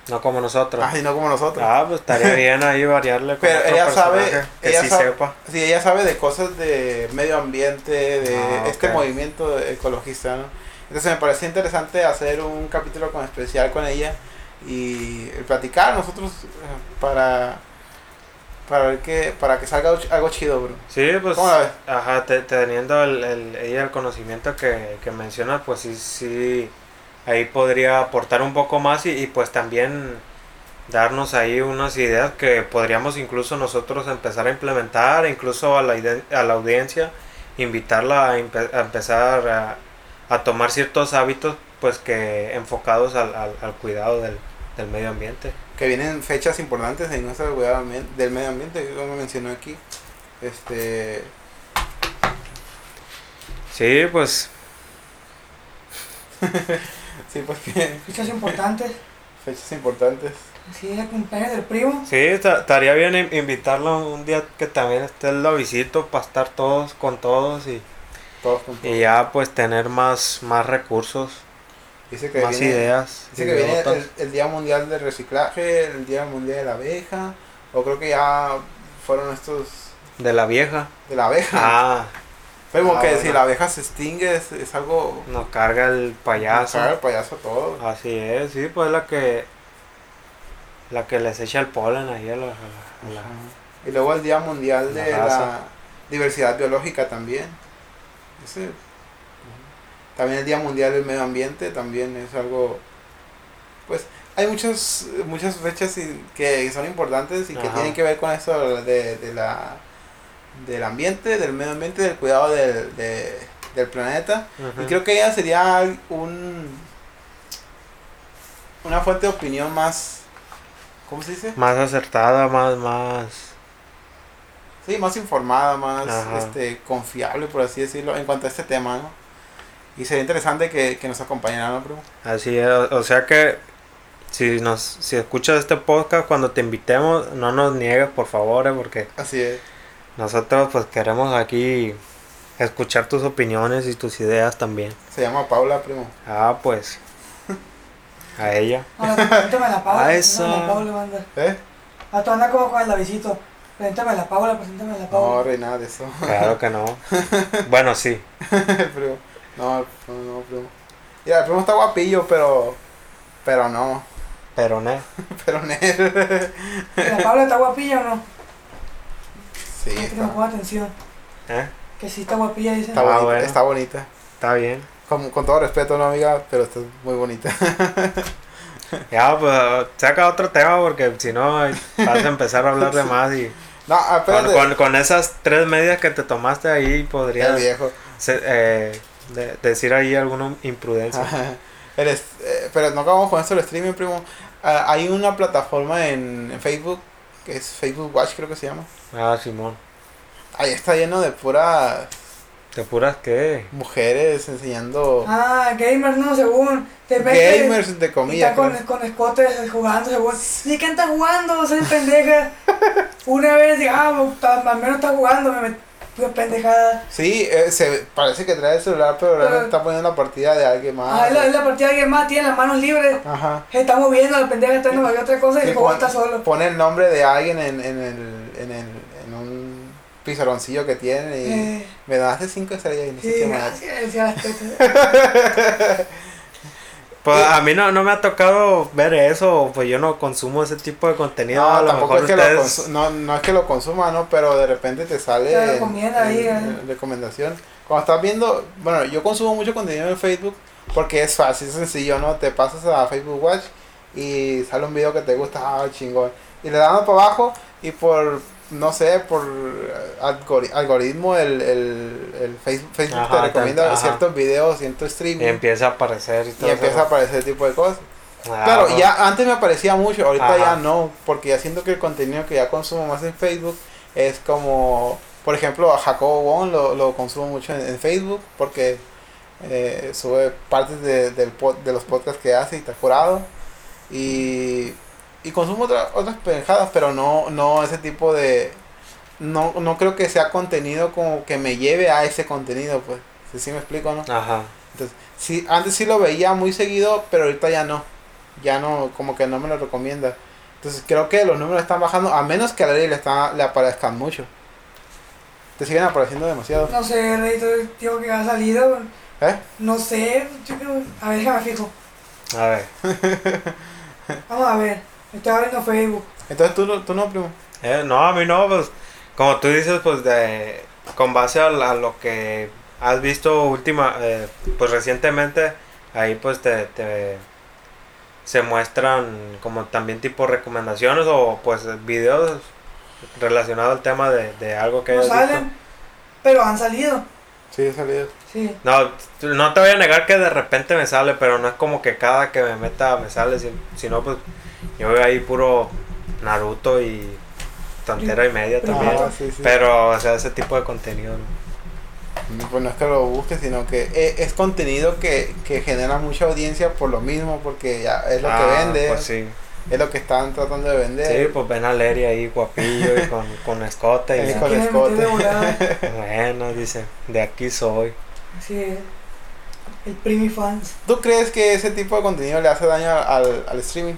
No como nosotros. Ah, y no como nosotros. Ah, pues estaría bien ahí variarle con Pero ella sabe- que ella sí sabe- sepa. Sí, ella sabe de cosas de medio ambiente, de Ah, este movimiento ecologista, ¿no? Entonces me parecía interesante hacer un capítulo con especial con ella y platicar nosotros eh, para para ver que para que salga algo chido, bro. Sí, pues, ¿Cómo la ves? ajá, te- teniendo el, el, ella el conocimiento que, que menciona, pues sí, sí, ahí podría aportar un poco más y, y pues también darnos ahí unas ideas que podríamos incluso nosotros empezar a implementar, incluso a la, a la audiencia, invitarla a, empe- a empezar a, a tomar ciertos hábitos pues que enfocados al, al, al cuidado del, del medio ambiente. Que vienen fechas importantes en nuestro cuidado del medio ambiente, como mencionó aquí. Este, Sí, pues sí, pues que Fechas importantes. fechas importantes. Sí, el cumpleaños del primo. Sí, esta- estaría bien in- invitarlo un día que también esté el visito para estar todos con todos y, Todos con y ya pues tener más, más recursos, Dice que más viene, ideas. Dice que viene el, el Día Mundial del Reciclaje, el Día Mundial de la Abeja, o creo que ya fueron estos De la vieja. de la abeja. Ah, Pero ah, que bueno. si la abeja se extingue es, es algo... nos carga el payaso. Caga el payaso todo. Así es, sí, pues la que la que les echa el polen ahí a la, a la- a la- Ajá. Y luego el Día Mundial de La. Diversidad Biológica también. Ese, también el Día Mundial del Medio Ambiente también es algo... Pues hay muchas, muchas fechas y- que son importantes y que tienen que ver con eso de, de la, del ambiente, del medio ambiente, del cuidado del, de- del planeta. Y creo que ella sería un una fuente de opinión más ¿cómo se dice? más acertada, más, más Sí, más informada, más Ajá. este confiable por así decirlo en cuanto a este tema, ¿no? Y sería interesante que, que nos acompañara, ¿no, primo? Así es, o o sea que si nos si escuchas este podcast cuando te invitemos, no nos niegues por favor, eh, porque Así es. Nosotros pues queremos aquí escuchar tus opiniones y tus ideas también. Se llama Paula, primo. Ah, pues a ella. Preséntame a la Paula. A preséntame a esa. la Paula, manda. ¿Eh? A tu anda como con el Davidito. Preséntame a la Paula, preséntame a la No, Paula. rey, nada de eso. Claro que no. Bueno, sí. primo. No, no, no, primo. Mira, el primo está guapillo, pero pero no, Pero no. pero nel. ¿La Paula está guapilla o no? Sí, No está, pon atención. ¿Eh? Que sí está guapilla, dice. está Ah, bonita, bueno. está bonita. Está bien. Con, con todo respeto, no amiga, pero está muy bonita. Ya, pues saca otro tema porque si no vas a empezar a hablar de más y No, con, con- con esas tres medidas que te tomaste ahí El podrías viejo. se- eh, de- decir ahí alguna imprudencia. El eh, pero no acabamos con esto del streaming, primo. Ah, hay una plataforma en, en Facebook, que es Facebook Watch, creo que se llama. Ah, Simón. Ahí está lleno de puras ¿Te puras qué? mujeres enseñando Ah, gamers, no, según. Te metes gamers, entre y comillas. está con, con escotes jugando, según. ¿Y qué está jugando? Soy pendeja. Una vez, dije, ah, al menos está jugando, me metí pues, pendejada. Sí, eh, se, parece que trae el celular, pero realmente Pero- está poniendo la partida de alguien más. Ah, es la, partida de alguien más, tiene las manos libres. Ajá. Se está moviendo, la pendeja está en otra cosa y Sí, el juego pon- está solo. Pone el nombre de alguien en, en, el, en, el, en un pizarroncillo que tiene y Eh, me daste cinco estrellas y no sé sí, qué más. gracias, decía las tetas. Pues a mí no, no me ha tocado ver eso, pues yo no consumo ese tipo de contenido. No, a lo tampoco mejor es que lo ustedes- no, no es que lo consuma, ¿no? Pero de repente te sale Te en- recomienda ahí, en- ¿eh? en recomendación. Cuando estás viendo, bueno, yo consumo mucho contenido en Facebook porque es fácil, es sencillo, ¿no? Te pasas a Facebook Watch y sale un video que te gusta, ah, chingón. Y le damos para abajo y por, no sé, por algori- algoritmo el, el, el Facebook, Facebook Ajá, te recomienda ajá. ciertos videos, ciertos Y streaming. empieza a aparecer y Y todo empieza a aparecer ese tipo de cosas. Ah, Claro, ya antes me aparecía mucho, ahorita Ajá. ya no, porque ya siento que el contenido que ya consumo más en Facebook es como, por ejemplo, a Jacobo Wong lo, lo consumo mucho en, en Facebook porque eh, sube partes de, del de los podcasts que hace y está curado. Y, y consumo otra- otras pendejadas, pero no, no ese tipo de... No, no creo que sea contenido como que me lleve a ese contenido, pues. Si sí me explico, ¿no? Ajá. Entonces, sí, antes sí lo veía muy seguido, pero ahorita ya no. Ya no, como que no me lo recomienda. Entonces creo que los números están bajando, a menos que a Larry le, está, le aparezcan mucho. Te siguen apareciendo demasiado. No sé, Rey, todo digo que ha salido. ¿Eh? No sé, yo creo. A ver, déjame fijo. A ver. Vamos a ver. Estoy abriendo Facebook. Entonces tú, no- tú no, primo. Eh, no, a mí no, pues como tú dices, pues de con base a, a lo que has visto última, eh, pues recientemente, ahí pues te, te- se muestran como también tipo recomendaciones o pues videos relacionados al tema de, de algo que No hayas visto. salen, pero han salido. Sí, he salido. Sí. No, no te voy a negar que de repente me sale, pero no es como que cada que me meta me sale, si- sino pues yo veo ahí puro Naruto y tontera y media también. Ah, sí, sí. Pero, o sea, ese tipo de contenido, ¿no? Pues no es que lo busques, sino que e- es, contenido que, que genera mucha audiencia por lo mismo, porque ya es lo que Ah, vende, Pues sí. es lo que están tratando de vender. Sí, pues ven a Lery ahí guapillo y con, con escote. Y Eh, ya. con escote. Bueno, dice, de aquí soy. Sí, el Primi Fans. ¿Tú crees que ese tipo de contenido le hace daño al, al streaming?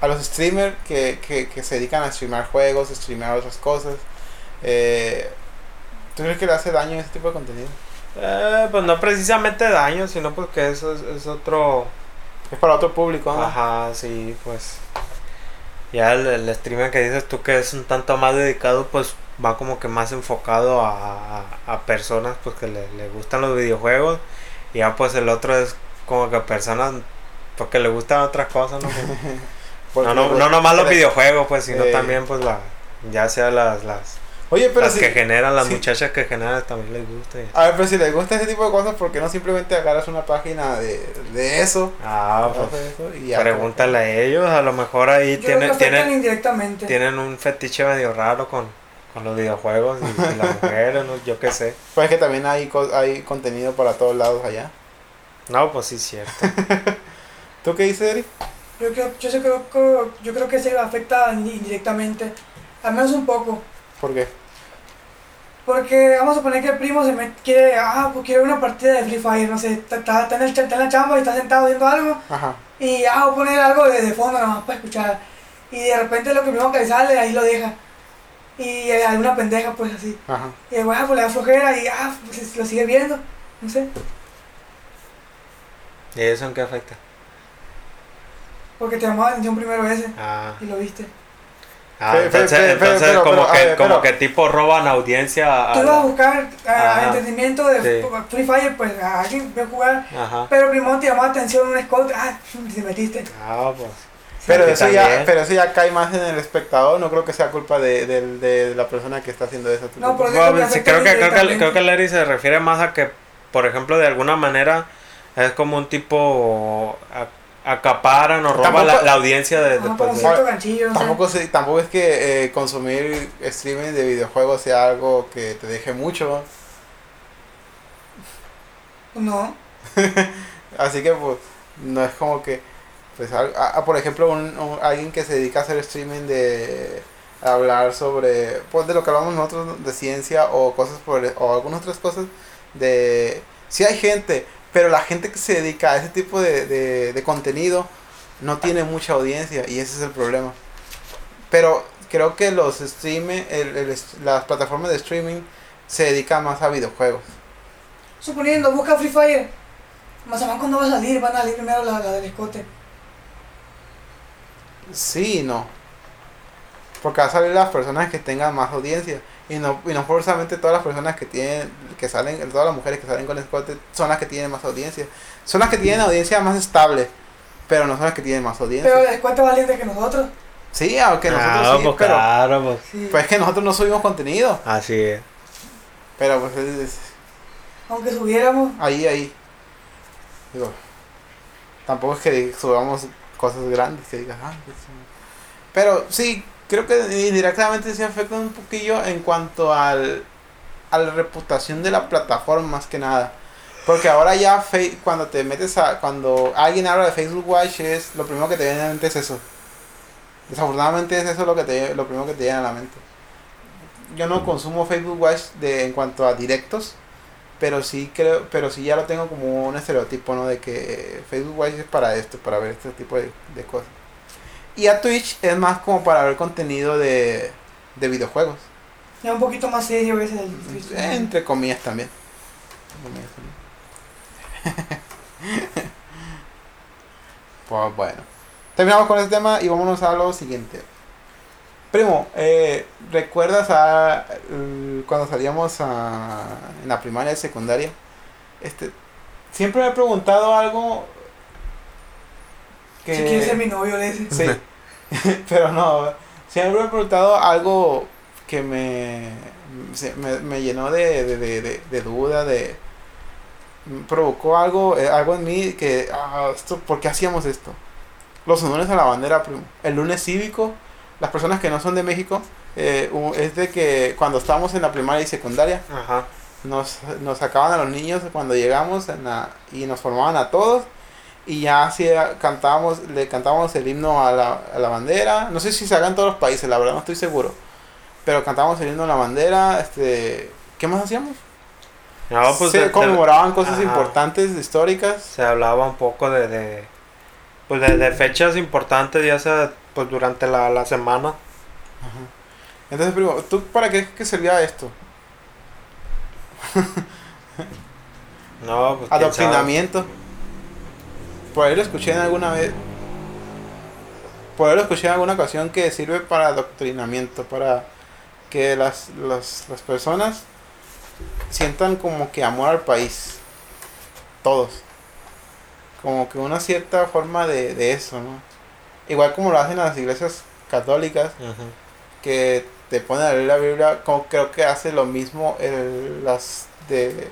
A los streamers que, que, que se dedican a streamar juegos, streamar otras cosas. Eh, ¿Tú crees que le hace daño ese tipo de contenido? Eh, pues no precisamente daño, sino pues que eso es, es otro... Es para otro público, ¿no? Ajá, sí, pues... Ya el, el streamer que dices tú que es un tanto más dedicado, pues va como que más enfocado a, a, a personas pues que le, le gustan los videojuegos. Y ya pues el otro es como que personas porque le gustan otras cosas, ¿no? Porque, no, no, no nomás los videojuegos, pues, sino Eh. también pues la... Ya sea las, las, Oye, pero las si, que generan, las muchachas que generan también les gusta. a ver, pero si les gusta ese tipo de cosas, ¿por qué no simplemente agarras una página de, de eso? Ah, pues eso y ya, pregúntale a ellos, a lo mejor ahí Yo tienen, tienen, indirectamente. tienen un fetiche medio raro con, con los videojuegos y, y las mujeres, ¿no? yo qué sé. Pues es que también hay, co- hay contenido para todos lados allá. No, pues sí, es cierto. ¿Tú qué dices, Eric? Yo creo, yo, creo, que- yo creo que se afecta indi- indirectamente. Al menos un poco. ¿Por qué? Porque vamos a suponer que el primo se me quiere, ah, pues quiere una partida de Free Fire, no sé, está, está, en, el, está en la chamba y está sentado haciendo algo Ajá. y ah, voy a poner algo de, de fondo nomás para escuchar. Y de repente lo que primero que le sale, ahí lo deja. Y eh, alguna pendeja, pues así. Ajá. Y el ah, pues le da flojera y ah, pues lo sigue viendo. No sé. ¿Y eso en qué afecta? Porque te llamó la atención primero ese Ah, y lo viste. Ah, Fe- entonces, fe- fe- entonces pero- como, pero, a que, ver, como pero- que tipo roban audiencia a Tú vas a buscar Ajá. entretenimiento de Sí. Free Fire, pues a alguien ve a jugar. Ajá. Pero primero te llamó la atención un Scott, ah, te metiste. Ah, pues. Pero eso, ya, pero eso ya cae más en el espectador, no creo que sea culpa de, de- de la persona que está haciendo eso. No, pero- Bueno, digo que sí, afecta creo que, creo que, creo que Larry se refiere más a que, por ejemplo, de alguna manera es como un tipo a- acaparan o roban la, la audiencia de, no. Tampoco, se- tampoco es que eh, consumir streaming de videojuegos sea algo que te deje mucho. No. Así que pues no es como que, pues, a- a- por ejemplo, un, un- alguien que se dedica a hacer streaming de hablar sobre, pues, de lo que hablamos nosotros de ciencia o cosas por, o algunas otras cosas de, sí hay gente, pero la gente que se dedica a ese tipo de, de, de contenido no tiene mucha audiencia y ese es el problema. Pero creo que los streaming, el, el las plataformas de streaming se dedican más a videojuegos. Suponiendo, busca Free Fire. Mazamán cuando va a salir, van a salir primero la, la del escote. Sí y no. Porque va a salir las personas que tengan más audiencia. Y no, y no forzosamente todas las personas que tienen, que salen, todas las mujeres que salen con escote son las que tienen más audiencia. Son las que tienen audiencia más estable. Pero no son las que tienen más audiencia. Pero el escote va valiente que nosotros. sí, aunque nosotros Ah, sí, pues, pero claro, pues. Sí. pues es que nosotros no subimos contenido. Así es. Pero pues es- es- Aunque subiéramos. ahí, ahí. Digo, tampoco es que subamos cosas grandes que digas, "Ah, pues, sí". Pero sí, creo que indirectamente se afecta un poquillo en cuanto al, a la reputación de la plataforma más que nada. Porque ahora ya Fe- cuando te metes a, cuando alguien habla de Facebook Watch es lo primero que te viene a la mente es eso. Desafortunadamente es eso lo que te lo primero que te viene a la mente. Yo no consumo Facebook Watch de en cuanto a directos, pero sí creo, pero sí ya lo tengo como un estereotipo, ¿no? De que Facebook Watch es para esto, para ver este tipo de, de cosas. Y a Twitch es más como para ver contenido de, de videojuegos. Ya un poquito más serio a veces el Eh, Entre comillas también. Comillas también. pues bueno. Terminamos con este tema y vámonos a lo siguiente. Primo, eh, ¿recuerdas a, eh, cuando salíamos a, en la primaria y secundaria? Este, siempre me he preguntado algo que... Si quieres ser mi novio, le dice. Sí, pero no, siempre me he preguntado algo que me, me, me llenó de, de, de, de- duda, de provocó algo, eh, algo en mí que, ah, esto, ¿por qué hacíamos esto? Los honores a la bandera, primo. El lunes cívico, las personas que no son de México, eh, es de que cuando estábamos en la primaria y secundaria, Ajá. nos, nos sacaban a los niños cuando llegamos en la- y nos formaban a todos y ya así era- cantábamos, le cantábamos el himno a la, a la bandera, no sé si se haga en todos los países, la verdad no estoy seguro, pero cantábamos el himno a la bandera, este, ¿qué más hacíamos? No, pues se de- conmemoraban cosas Ajá. importantes, históricas, se hablaba un poco de, de pues de, de fechas importantes ya sea pues durante la, la semana Ajá. entonces primo, ¿tú para qué, qué servía esto? no pues. Adoctrinamiento. Por ahí lo escuché en alguna vez. Por ahí lo escuché en alguna ocasión que sirve para adoctrinamiento, para que las, las, las personas sientan como que amor al país. Todos. Como que una cierta forma de, de eso, ¿no? Igual como lo hacen las iglesias católicas, que te ponen a leer la Biblia, como creo que hace lo mismo el- las de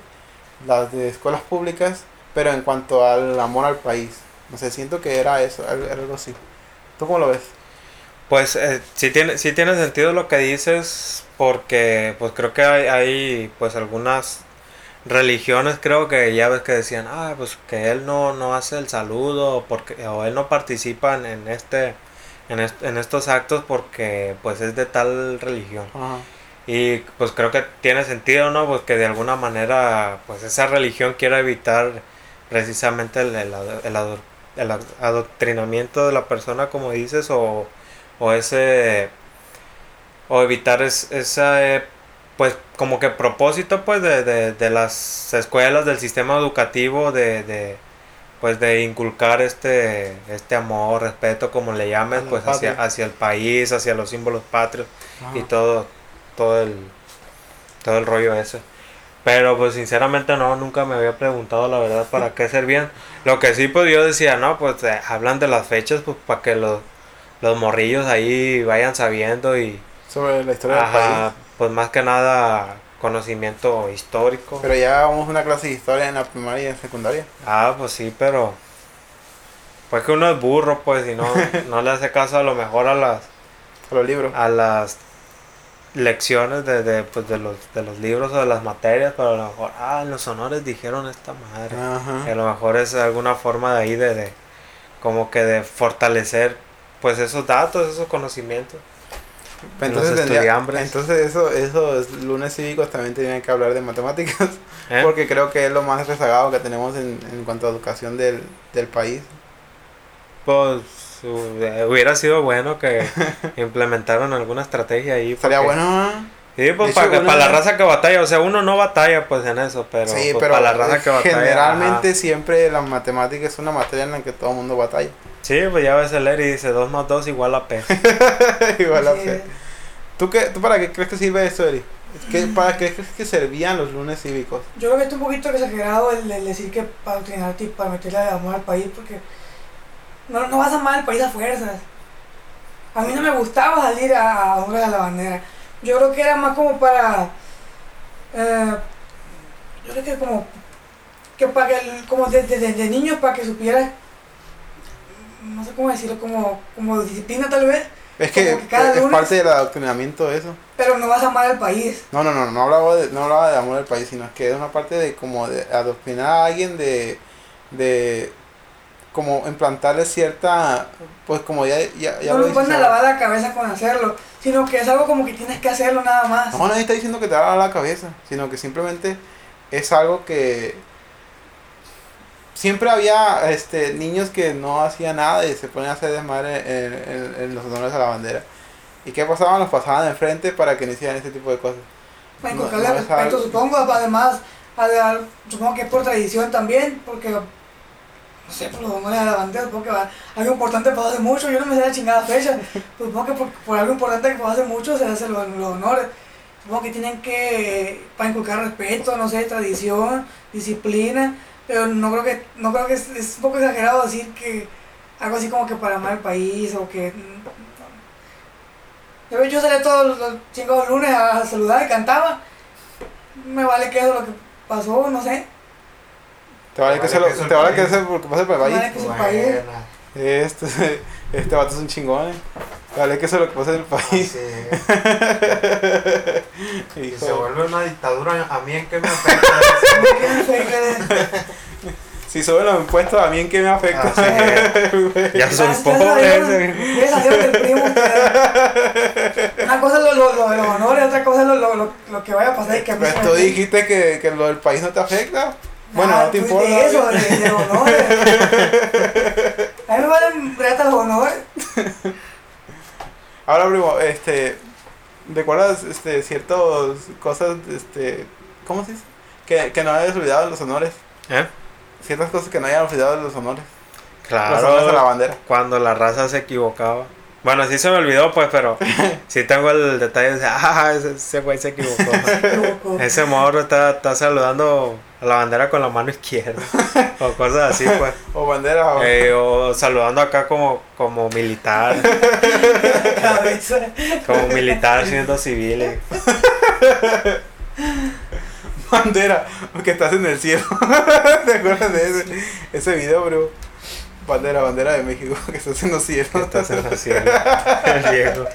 las de escuelas públicas, pero en cuanto al amor al país. No sé, siento que era eso, era algo así. ¿Tú cómo lo ves? Pues eh, sí tiene, sí tiene sentido lo que dices, porque pues creo que hay, hay pues algunas religiones creo que ya ves que decían, ah, pues que él no, no hace el saludo o porque, o él no participa en, en este en, est- en estos actos porque pues es de tal religión. Ajá. Y pues creo que tiene sentido, ¿no? Pues que de alguna manera pues esa religión quiera evitar precisamente el, el, el ado- el ad- adoctrinamiento de la persona, como dices, o, o ese o evitar es, esa eh, pues como que propósito pues de, de, de las escuelas del sistema educativo de, de, pues de inculcar este este amor, respeto, como le llames, pues hacia, hacia el país, hacia los símbolos patrios y todo todo el todo el rollo ese. Pero pues sinceramente no, nunca me había preguntado la verdad para qué servían. Lo que sí pues yo decía, no, pues eh, hablan de las fechas pues para que los los morrillos ahí vayan sabiendo y Sobre la historia del ajá, país. pues más que nada conocimiento histórico. Pero ya vamos a una clase de historia en la primaria y en secundaria. Ah, pues sí, pero pues que uno es burro, pues, y no, no le hace caso a lo mejor a las A los libros. a las lecciones de, de, pues, de los de los libros o de las materias, pero a lo mejor, ah, en los honores dijeron esta madre. Y a Ajá. lo mejor es alguna forma de ahí de, de como que de fortalecer pues esos datos, esos conocimientos. Entonces, los tendría- entonces eso, esos lunes cívicos también tenían que hablar de matemáticas. ¿eh? Porque creo que es lo más rezagado que tenemos en, en cuanto a educación del, del país. Pues hu- hubiera sido bueno que implementaran alguna estrategia ahí. Estaría porque- bueno. Sí, pues para, una para la raza que batalla, o sea, uno no batalla pues en eso, pero, sí, pues, pero para la raza que batalla. generalmente ajá. siempre la matemática es una materia en la que todo el mundo batalla. Sí, pues ya ves el ER y dice 2 más 2 igual a P. Igual a fe. ¿Tú, qué, ¿Tú para qué crees que sirve esto, Eri? ¿Qué, ¿Para qué crees que servían los lunes cívicos? Yo creo que está un poquito exagerado el, el decir que para para meterle amor al país, porque no, no vas a amar al país a fuerzas. A mí no me gustaba salir a, a a la bandera. Yo creo que era más como para. eh, yo creo que como. Que para que, el- como desde de, de niño, para que supieras. No sé cómo decirlo, como, como disciplina tal vez, Es que, que cada es lunes- parte del adoctrinamiento eso. pero no vas a amar al país. No, no, no, no hablaba de, no hablaba de amor al país, sino que es una parte de como de adoctrinar a alguien de, de como implantarle cierta, pues como ya, ya, ya no lo a dices lavar la cabeza con hacerlo, sino que es algo como que tienes que hacerlo nada más. No, nadie está diciendo que te haga la cabeza, sino que simplemente es algo que siempre había este niños que no hacían nada y se ponían a hacer desmadre en, en- en los honores a la bandera. ¿Y qué pasaban? Los pasaban de enfrente para que no hicieran ese tipo de cosas. Para No, no es respeto, supongo, además, a la- supongo que es por tradición también, porque, no sé, por los honores a la bandera, supongo que va- algo importante pasó hace mucho, yo no me sé la chingada fecha, pero supongo que por, algo importante que pasó hace mucho se hacen los, los honores. Supongo que tienen que, para inculcar respeto, no sé, tradición, disciplina, pero no creo que, no creo que es, es un poco exagerado decir que algo así como que para amar el país o que... Yo, yo salía todos los chingados lunes a saludar y cantaba. Me vale que eso lo que pasó, no sé. Te vale que Vale se lo, te vale el que porque pase por el país. que es un país. Este, este vato es un chingón. eh. Te vale que eso es lo que pasa en el país. Si Hijo. se vuelve una dictadura, ¿a mí en qué me afecta? Si suben los impuestos, ¿a mí en qué me afecta? Ah, ya soy Gracias a pobre. Una cosa es lo, lo, lo de los honores, otra cosa es lo, lo, lo, que vaya a pasar y que se me tú dijiste que, que lo del país no te afecta. Bueno, Ah, no te importa. dijiste eso, de, de honores. A mí me valen reata los honores. Ahora, primo, este, ¿recuerdas este, ciertas cosas, este, ¿cómo se dice? Que, que no hayas olvidado de los honores. ¿Eh? Ciertas cosas que no hayan olvidado de los honores. Los honores a la Claro, bandera. cuando la raza se equivocaba. Bueno, sí se me olvidó, pues, pero sí tengo el detalle de, ah, ese, ese güey se equivocó. Ese morro está, está saludando a la bandera con la mano izquierda. o cosas así, pues. O bandera. o- Eh, o saludando acá como, como militar. Como militar siendo civil. y- Bandera, porque estás en el cielo. ¿Te acuerdas de ese, ese video, bro? Bandera, bandera de México, que estás en los cielos. que Estás en la cielo. El viejo.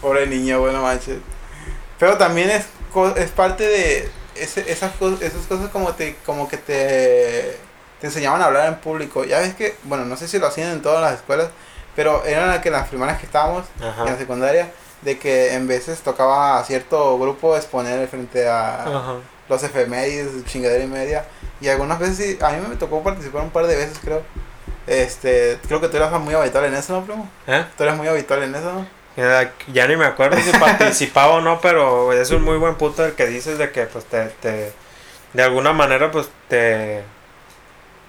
Pobre niño, bueno, manches. Pero también es, es parte de ese- esas, cosas, esas cosas como, te, como que te, te enseñaban a hablar en público. Ya ves que, bueno, no sé si lo hacían en todas las escuelas, pero eran las que las primarias que estábamos, en la Ajá. secundaria, de que en veces tocaba a cierto grupo exponer frente a Ajá. los efemérides, chingadera y media. Y algunas veces sí, a mí me tocó participar un par de veces, creo. Este, creo que tú eras muy habitual en eso, ¿no, primo? ¿Eh? Tú eres muy habitual en eso, ¿no? Ya, ni me acuerdo si participaba o no, pero es un muy buen punto el que dices de que pues te, te de alguna manera pues te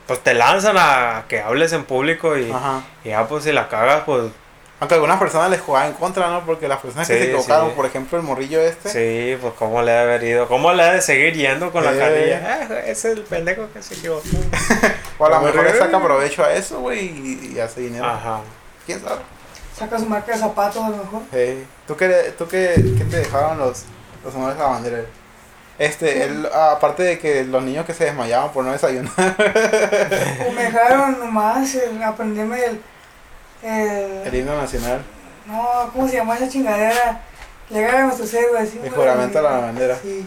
pues te lanzan a que hables en público y, y ya pues si la cagas, pues Aunque algunas personas les jugaban en contra, ¿no? Porque las personas que se equivocaron, sí. por ejemplo, el morrillo este. sí, pues cómo le ha de haber ido, cómo le ha de seguir yendo con la Eh. carrilla. Ah, ese es el pendejo que se equivocó. O a lo mejor le saca provecho a eso, güey, y, y hace dinero. Ajá. ¿Quién sabe? Saca su marca de zapatos a lo mejor. Sí. ¿Tú qué, tú qué, qué te dejaron los, los honores de la bandera? Este, él, aparte de que los niños que se desmayaban por no desayunar. Me dejaron nomás el, aprenderme el, el, el himno nacional. No, ¿cómo se llama esa chingadera? Legal a nuestros héroes. El juramento a la bandera. Sí.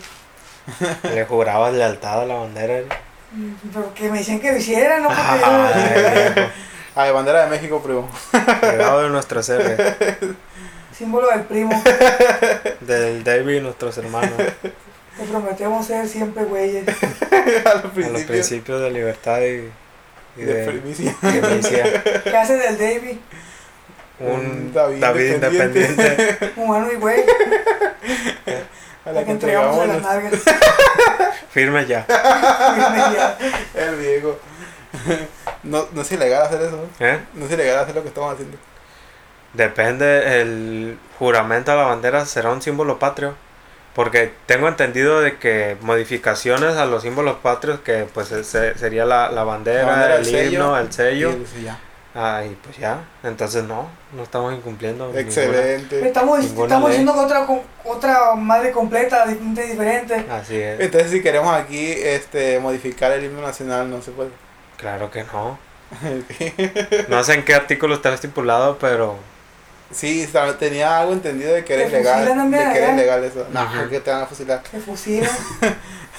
Le jurabas lealtad a la bandera. Mm, Pero que me decían que lo hiciera, ¿no? Porque Ay, Ay, bandera de México, primo. Cuidado de nuestros héroes. símbolo del primo. Del David y nuestros hermanos. Te prometemos ser siempre güeyes. a los A los principios. de libertad y, y de de primicia. primicia. ¿Qué hace del David? Un David David, independiente. independiente. Humano y güey. A La la que que entregamos entregamos a las nalgas. Firme ya. el viejo. No, no es ilegal hacer eso. ¿no? ¿Eh? No es ilegal hacer lo que estamos haciendo. Depende, el juramento a la bandera será un símbolo patrio. Porque tengo entendido de que modificaciones a los símbolos patrios, que pues ese- sería la, la bandera, La bandera, el, el sello, himno, el sello. Y sí, ya. Ah, y pues ya, entonces no, no estamos incumpliendo. ninguna- Excelente. Estamos, Ninguna estamos haciendo otra, otra madre completa, y diferente. Así es. Entonces, si queremos aquí este, modificar el himno nacional, no se puede. Claro que no. No sé en qué artículo está estipulado, pero sí, sabe- tenía algo entendido de que era Te ilegal. De que era ilegal eso. No, que te van a fusilar. Se fusilan.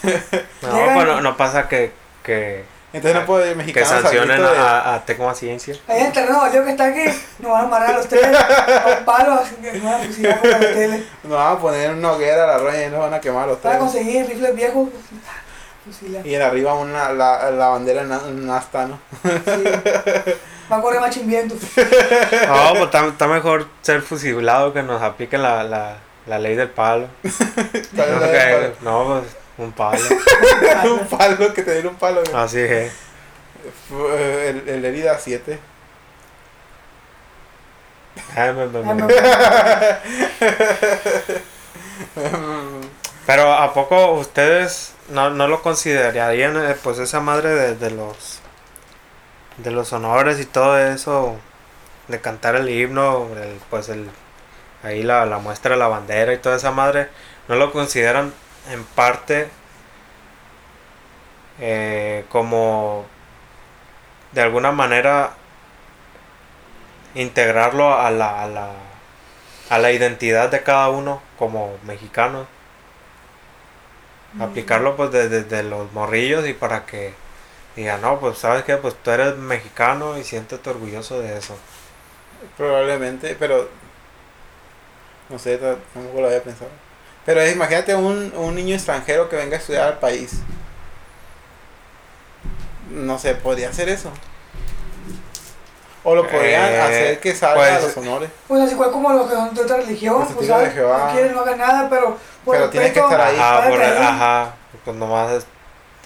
no, pues no, no pasa que, que, Entonces, no puede que mexicanos sancionen al grito de- a, a Tecma Ciencia. Ahí en el terreno que está aquí, nos van a amarrar a los tres a un palo, así que nos van a fusilar con la tele. Nos van a poner una hoguera a la roña y nos van a quemar los Para tres. conseguir rifles viejos, fusilar. Y en arriba una, la, la bandera en, en asta, ¿no? Sí. Va a correr más chimbiento. No, pues está, está mejor ser fusilado que nos apliquen la, la, la ley del palo. No, que- no, pues un palo. un palo, que te den un palo. güey. Así es. Fue El, el herida 7. Ay, me- me- Ay, me- me- Pero ¿a poco ustedes no, no lo considerarían eh, pues esa madre de, de los de los honores y todo eso de cantar el himno, pues el ahí la, la muestra de la bandera y toda esa madre, no lo consideran en parte eh, como de alguna manera integrarlo a la, a la a la identidad de cada uno como mexicanos aplicarlo pues desde los morrillos y para que digan no pues sabes que pues tú eres mexicano y siéntete orgulloso de eso Probablemente, pero. No sé, ta- tampoco lo había pensado. Pero imagínate un, un niño extranjero que venga a estudiar al país. No sé, podría hacer eso. O lo podrían Eh, hacer que salga pues, a los honores. Pues así cual como los que son de otra religión, pues ¿sabes? Jehová. no quieren, no hagan nada, pero por Pero tienen que estar ahí. ajá, por- ajá pues nomás es-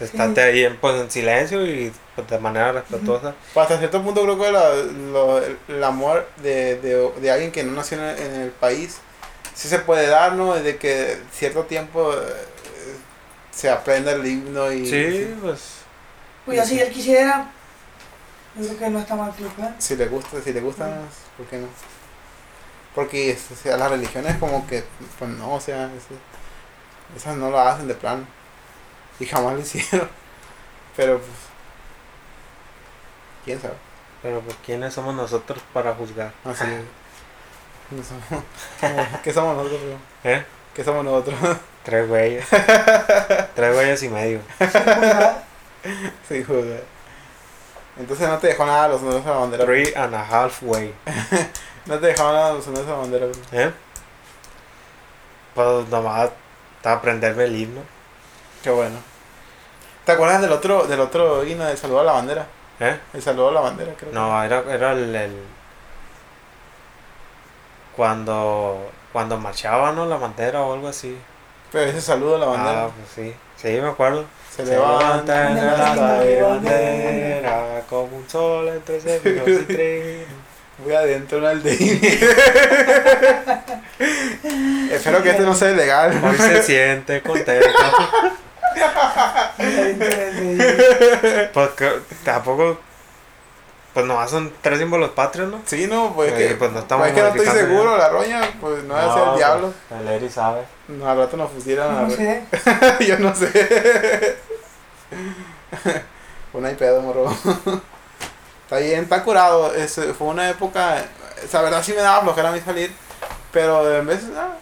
estate ahí en, pues en silencio y pues, de manera respetuosa Pues hasta cierto punto creo que la- lo- el, el amor de, de, de alguien que no nació en el, en el país sí se puede dar, ¿no? Desde que cierto tiempo eh, se aprenda el himno y... sí pues Pues ya si él quisiera, yo creo que no está mal que lo hagan. Si le gusta, si le gusta, ¿por qué no? Porque o sea, las religiones como que, pues no, o sea, ese- esas no lo hacen de plano. Y jamás lo hicieron. Pero pues, quién sabe. pero pues quiénes somos nosotros para juzgar Así no somos- ¿Qué somos nosotros? bro? ¿eh? ¿Qué somos nosotros? tres güeyes tres güeyes y medio sí, joder. Entonces no te dejó nada los honores a la bandera. three and a half way No te dejaron nada los honores a la bandera. ¿eh? pues nomás aprenderme el himno Qué bueno. ¿Te acuerdas del otro, del otro himno del saludo a la bandera? ¿eh? El saludo a la bandera, creo. que- No, era, era el, el- Cuando, cuando marchaba, ¿no? La bandera o algo así. Pero ese saludo a la bandera. Ah, pues sí. Sí, me acuerdo. Se, Se levanta. en la bandera, como un sol entre céfiros y trinos. Voy adentro en el Espero que este no sea ilegal. Hoy se siente contento. Porque tampoco. Pues nomás son tres símbolos patrios, ¿no? Sí, no, pues, que, pues no estamos pues es que no estoy seguro, ya. la roña, pues no va a ser el diablo. pues, El Eri sabe. No, al rato nos pusieran a No la sé. Yo no sé. Una y pedo, morro. Está bien, está curado. Es, fue una época. La verdad sí me daba flojera a mí salir. Pero en vez ah,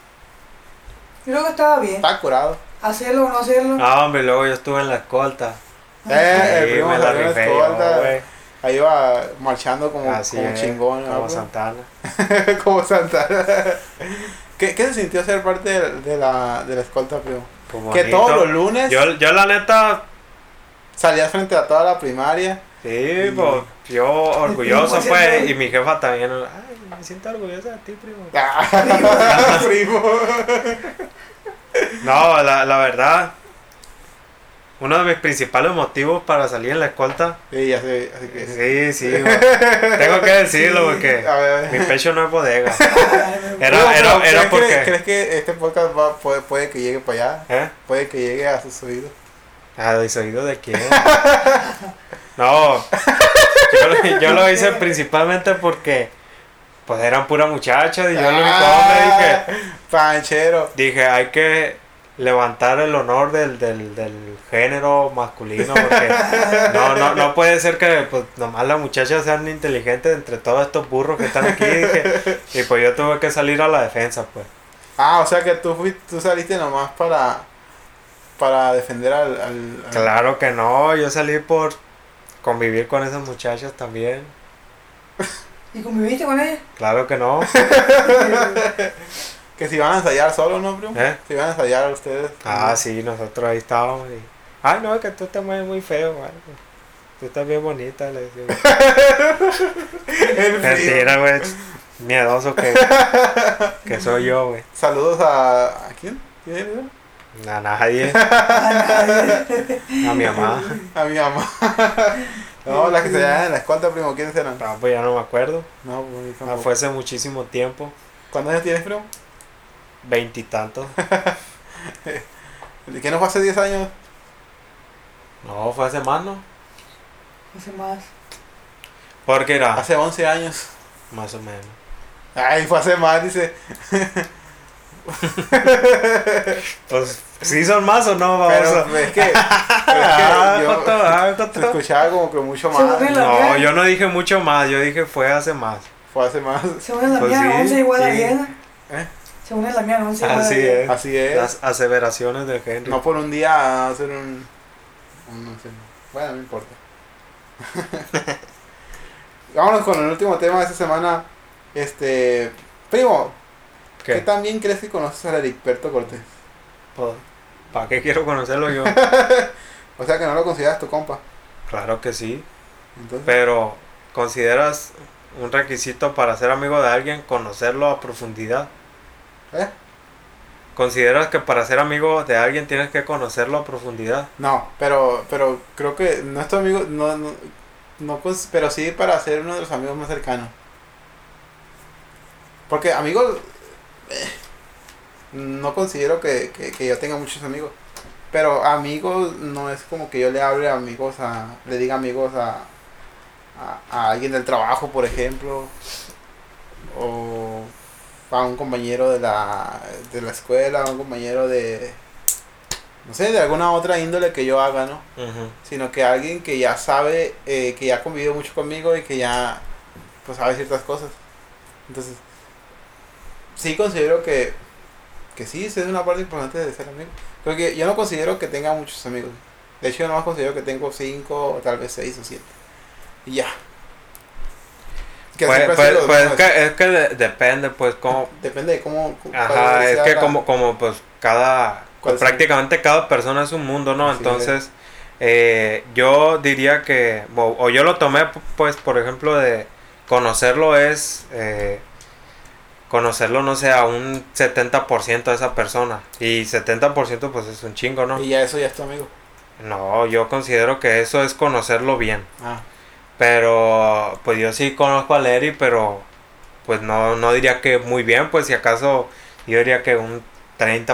Yo creo que estaba bien. está curado. Hacerlo o no hacerlo. Ah, hombre, luego yo estuve en la escolta. Eh, el primo me la salió en rifé escolta. yo. Ahí iba marchando como, Así como es, chingón. Como ¿no? Santana. como Santana. ¿Qué, ¿Qué se sintió ser parte de, de la, de la escolta, primo? Pues Que bonito. todos los lunes Yo, yo la neta, salías frente a toda la primaria. sí, pues, yo orgulloso, pues, y mi jefa también. Ay, me siento orgullosa de ti, primo. Ah, primo. No, la, la verdad, uno de mis principales motivos para salir en la escolta, Sí, ya sé, así que. sí, sí, tengo que decirlo porque A ver. mi pecho no es bodega. Era, era, era ¿crees que- porque... ¿Crees que este podcast va, puede, puede que llegue para allá? ¿Eh? Puede que llegue a sus oídos. ¿A desoído de quién? No, yo, lo- yo lo hice principalmente porque pues eran pura muchachas y yo el único hombre dije, Panchero. dije hay que levantar el honor del, del, del género masculino porque no, no, no puede ser que pues nomás las muchachas sean inteligentes entre todos estos burros que están aquí dije, y pues yo tuve que salir a la defensa pues. Ah, o sea que tú, fuiste, tú saliste nomás para, para defender al, al- al- Claro que no, yo salí por convivir con esas muchachas también. ¿Y conviviste con ella? Claro que no. Que si van a ensayar solo, ¿no, primo? ¿Eh? Si van a ensayar ustedes. Ah, sí, nosotros ahí estábamos. Y... Ay, no, que tú te mueves muy feo, güey. Tú estás bien bonita, le frío. Mentira, güey. Miedoso que, que soy yo, güey. Saludos a. ¿A quién? ¿Quién es? A nadie. A mi mamá. A mi mamá. no, las que se llaman en la escolta, primo, ¿quiénes eran? No, pues ya no me acuerdo. No, pues Ah, fue hace muchísimo tiempo. ¿Cuántos años tienes, primo? Veintitantos. ¿De qué no fue hace 10 años? No, fue hace más, ¿no? Sé más. Porque era Hace 11 años. más o menos. Ay, fue hace más, dice. Pues, ¿sí son más o no? Pero Vamos es que, pero es Ah, que yo Joto, ah, se Joto. escuchaba como que mucho Se más. la No, yo no dije mucho más, yo dije fue hace más. Fue hace más. Según la Pues mía, sí, 11 igual a. 10. ¿Eh? Según la mía, 11 igual a Así 10. es. Así es. Las aseveraciones de Henry. No por un día hacer un. un- no sé. Bueno, no importa. Vámonos con el último tema de esta semana. Este. Primo, ¿qué, ¿Qué? tan bien crees que conoces al Ericberto Cortés? ¿Para qué quiero conocerlo yo? O sea que no lo consideras tu compa. claro que sí. Entonces, Pero, ¿consideras un requisito para ser amigo de alguien conocerlo a profundidad? ¿Eh? ¿Consideras que para ser amigo de alguien tienes que conocerlo a profundidad? No, pero, pero creo que no es tu amigo, no, no, no cons- pero sí para ser uno de los amigos más cercanos. Porque amigos, eh, no considero que, que, que yo tenga muchos amigos. Pero amigos no es como que yo le hable a amigos a, le diga amigos a, a, a alguien del trabajo, por ejemplo. O a un compañero de la, de la escuela, a un compañero de, no sé, de alguna otra índole que yo haga, ¿no? Sino que alguien que ya sabe, eh, que ya ha convivido mucho conmigo y que ya, pues, sabe ciertas cosas. Entonces, sí considero que, que sí, es una parte importante de ser amigo. Creo que yo no considero que tenga muchos amigos. De hecho, yo nomás considero que tengo cinco, o tal vez seis o siete. Y ya. Que Pues, pues- pues es que, es que de- depende, pues, como... Depende de cómo... Ajá, es que la- como, como pues cada... ¿Cuál pues, prácticamente cada persona es un mundo, ¿no? Así Entonces, eh, yo diría que... O, o yo lo tomé, pues, por ejemplo, de conocerlo es... eh, conocerlo, no sé, a un 70% de esa persona. Y 70% pues es un chingo, ¿no? Y ya eso ya es tu amigo. No, yo considero que eso es conocerlo bien. Ah, Pero pues yo sí conozco a Larry, pero pues no, no diría que muy bien, pues si acaso yo diría que un 30%,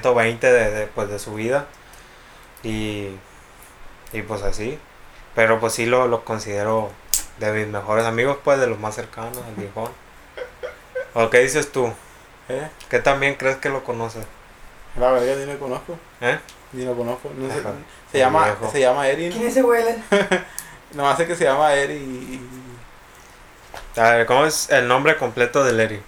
20% de, de, pues, de su vida. Y, y pues así. Pero pues sí lo, lo considero de mis mejores amigos, pues de los más cercanos, el viejón. ¿O qué dices tú? ¿eh? ¿Qué también crees que lo conoces? La verdad ni lo conozco. ¿Eh? Ni lo conozco. No sé, Ajá. se llama, Viejo. se llama Erin. ¿Quién es ese huele? Nomás sé que se llama Eri y, A ver, ¿cómo es el nombre completo de Larry?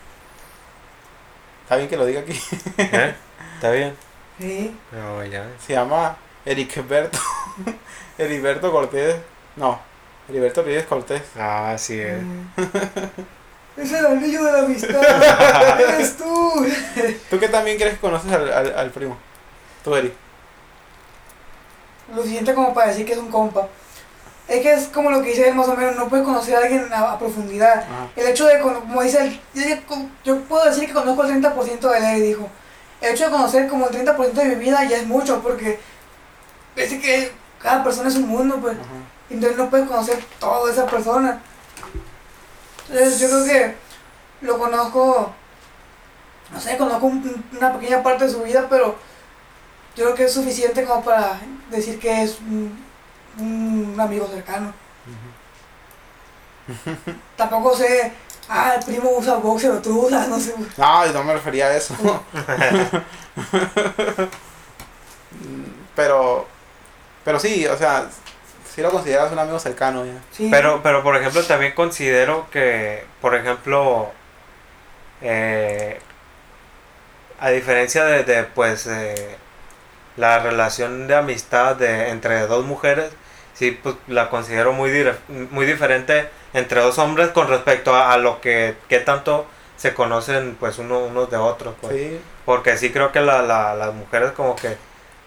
está bien que lo diga aquí. ¿Eh? ¿Está bien? Sí. No, ya. Se llama Ericberto. Heriberto Cortés. No, Heriberto Ríos Cortés. Ah, sí es. Mm. Es el anillo de la amistad. Eres tú. ¿Tú qué también crees que conoces al, al, al primo? Tú, Eri. Lo siguiente como para decir que es un compa. Es que es como lo que dice él más o menos, no puedes conocer a alguien a, a profundidad. Ajá. El hecho de, como dice él, yo, yo puedo decir que conozco el 30% de él, dijo. El hecho de conocer como el 30% de mi vida ya es mucho, porque es que cada persona es un mundo, pues. Ajá. Entonces no puedes conocer toda esa persona. Entonces yo creo que lo conozco, no sé, conozco un- una pequeña parte de su vida, pero yo creo que es suficiente como para decir que es un, un amigo cercano. Tampoco sé, ah, el primo usa boxer o tú usas, no sé. No, yo no me refería a eso. Pero, pero sí, o sea, sí lo consideras un amigo cercano ya. Sí. Pero, pero por ejemplo, también considero que, por ejemplo, eh, a diferencia de, de, pues, eh, la relación de amistad de, entre dos mujeres, sí, pues la considero muy, muy diferente entre dos hombres con respecto a, a lo que, que tanto se conocen, pues, uno, unos de otros, pues. Sí, Porque sí creo que la, la- las mujeres como que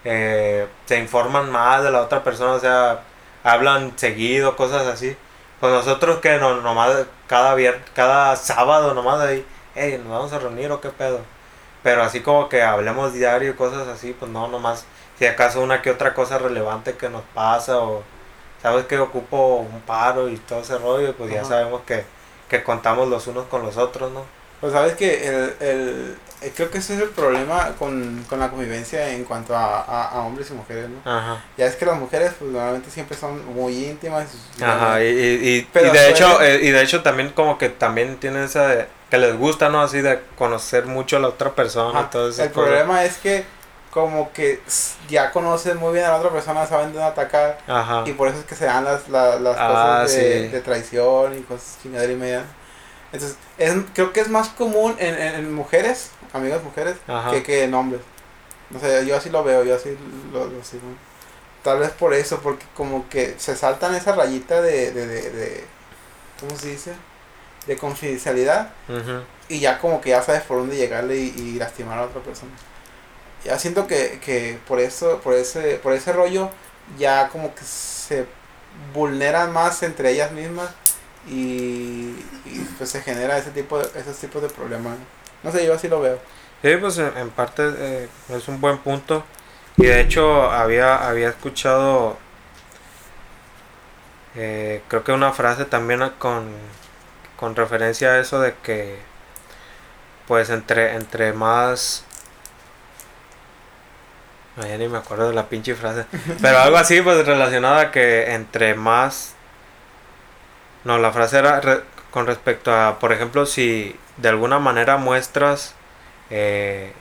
eh, se informan más de la otra persona, o sea, hablan seguido, cosas así. Pues nosotros que no, nomás cada vier, cada sábado nomás ahí, hey, nos vamos a reunir o qué pedo. Pero así como que hablemos diario y cosas así, pues no, nomás si acaso una que otra cosa relevante que nos pasa o sabes que ocupo un paro y todo ese rollo, pues ya sabemos que, que contamos los unos con los otros, ¿no? pues sabes que el, el, eh, creo que ese es el problema con, con la convivencia en cuanto a, a, a hombres y mujeres, ¿no? Ajá. Ya es que las mujeres pues normalmente siempre son muy íntimas. Ajá, y, y, y- Pero y de hecho, eh, y de hecho también como que también tienen esa de, que les gusta, ¿no? Así de conocer mucho a la otra persona Ajá, todo eso. El problema es que como que ya conocen muy bien a la otra persona, saben dónde atacar Ajá. y por eso es que se dan las, las, las Ah, cosas de, sí. de traición y cosas chingadera y media. Entonces, es, creo que es más común en, en, en mujeres, amigas mujeres, Ajá. que, que en hombres. No sé, yo así lo veo, yo así lo, lo sigo. Tal vez por eso, porque como que se saltan esa rayita de, de, de, de ¿cómo se dice? De confidencialidad y ya como que ya sabes por dónde llegarle y, y lastimar a otra persona. Ya siento que, que por eso, por ese, por ese rollo, ya como que se vulneran más entre ellas mismas y, pues se genera ese tipo de, esos tipos de problemas. No sé, yo así lo veo. Sí, pues en, parte eh, es un buen punto. Y de hecho había, había escuchado, eh, creo que una frase también con, con referencia a eso de que, pues entre, entre más... Ay, ya ni me acuerdo de la pinche frase. Pero algo así, pues relacionado a que entre más... No, la frase era re- con respecto a, por ejemplo, si de alguna manera muestras eh,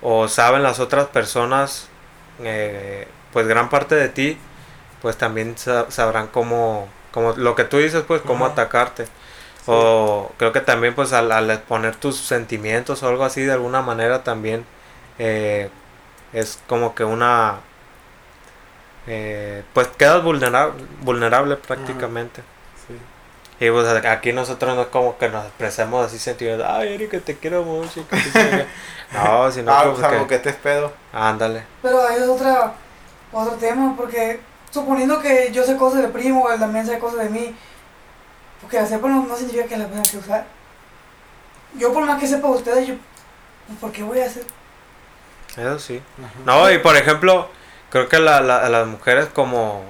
o saben las otras personas, eh, pues gran parte de ti, pues también sa- sabrán cómo, como lo que tú dices, pues cómo atacarte. O creo que también pues al, al exponer tus sentimientos o algo así de alguna manera también eh, es como que una... eh, pues quedas vulnerable, vulnerable prácticamente. Sí. Y pues aquí nosotros no es como que nos expresemos así sentidos, ay Erika te quiero mucho. que te quiero". no, sino Ah, que, algo que- que te es pedo. ándale. Pero ahí es otra, otro tema, porque suponiendo que yo sé cosas del primo, él también sabe cosas de mí, porque la sepa no, no significa que la tenga que usar. yo por más que sepa ustedes, yo, pues, ¿por qué voy a hacer? Eso sí. Ajá. No, y por ejemplo, creo que la, la- las mujeres como,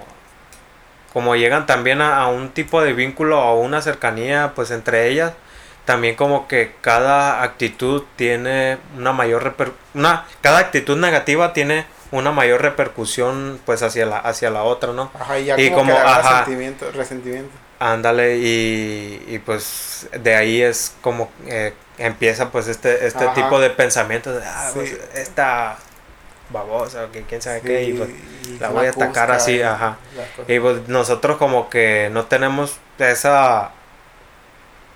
como llegan también a, a un tipo de vínculo o una cercanía pues entre ellas, también como que cada actitud tiene una mayor reper una cada actitud negativa tiene una mayor repercusión pues hacia la hacia la otra, ¿no? Ajá, y ya Y como, como, que agarra ajá. sentimiento, resentimiento. Ándale, y, y pues de ahí es como eh, empieza pues este, este Ajá. tipo de pensamientos de, ah, Sí. pues esta babosa, que quién sabe qué, y pues y la voy a atacar así, ajá. Y pues nosotros como que no tenemos esa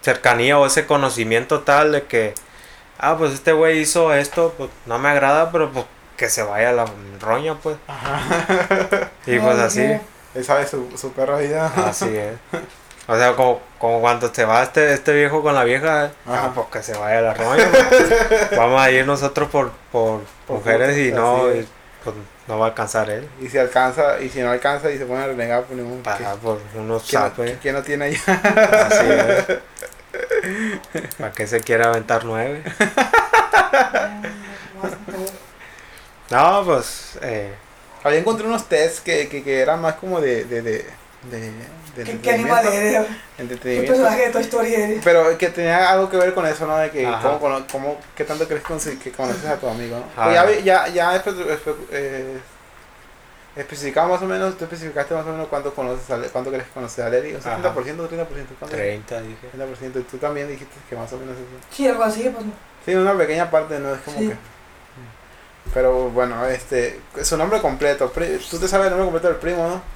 cercanía o ese conocimiento tal de que, ah, pues este güey hizo esto, pues no me agrada, pero pues que se vaya la roña, pues. Ajá. Y pues así. Él sabe su, su perra vida. así es. O sea, como, como cuando se va este, este viejo con la vieja, ah, pues que se vaya la roña. Vamos a ir nosotros por, por Por mujeres y no, y, pues no va a alcanzar él. Y si alcanza, y si no alcanza y se pone a renegar, pues ningún. Pasar por unos ¿Quién, zapes. quién no tiene ahí? Así es. ¿Para qué se quiere aventar nueve? No, pues. Eh, Había encontré unos tests que, que, que eran más como de. de, de, de, de ¿Qué, qué animal entretenimiento. eres? ¿Qué entretenimiento. personaje de Toy Story eres? Pero que tenía algo que ver con eso, ¿no? De que cómo, cono- cómo, qué tanto crees con- que conoces a tu amigo, ¿no? Pues ya, ya, ya espe- espe- eh, especificaba más o menos, tú especificaste más o menos cuánto conoces a cuánto crees que conoces a Lery, un 70% Ajá. o 30%, ¿cuánto? 30, dije. 30%, y tú también dijiste que más o menos eso. Sí, algo así, pues. Sí, una pequeña parte, ¿no? Es como Sí. que... Pero bueno, este, su nombre completo, tú te sabes el nombre completo del primo, ¿no?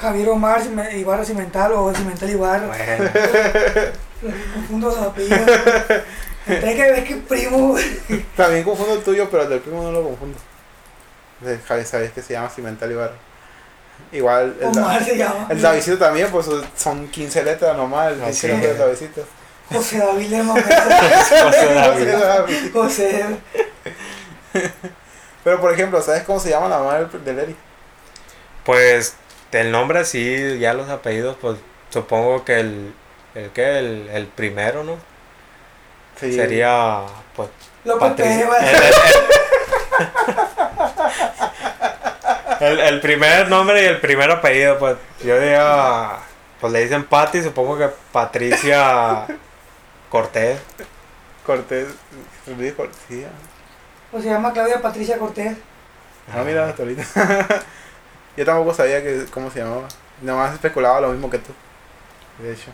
Javier Omar Ibarra Cimental o Cimental Ibarra. Bueno, Confundo los apellidos. Hay que ver que primo. También confundo el tuyo, pero el del primo no lo confundo. De Javi, sabes que se llama Cimental Ibarra. Igual el, Da- Omar se llama. el Davidito también, pues son 15 letras nomás, el pinche nombre del Davidito. José David Lerma José David. José David. José. Pero por ejemplo, ¿sabes cómo se llama la mamá del, del Eri? Pues el nombre sí, ya los apellidos, pues supongo que el. ¿El qué? El, el primero, ¿no? Sí. Sería. Pues. Patricia. Pérez. El, el- el- el primer nombre y el primer apellido, pues yo diría. Pues le dicen Patty, supongo que Patricia Cortés. Cortés. Cortés. sí. Pues se llama Claudia Patricia Cortés. Ah, mira, hasta ahorita. Yo tampoco sabía que, cómo se llamaba. Nomás especulaba lo mismo que tú. De hecho.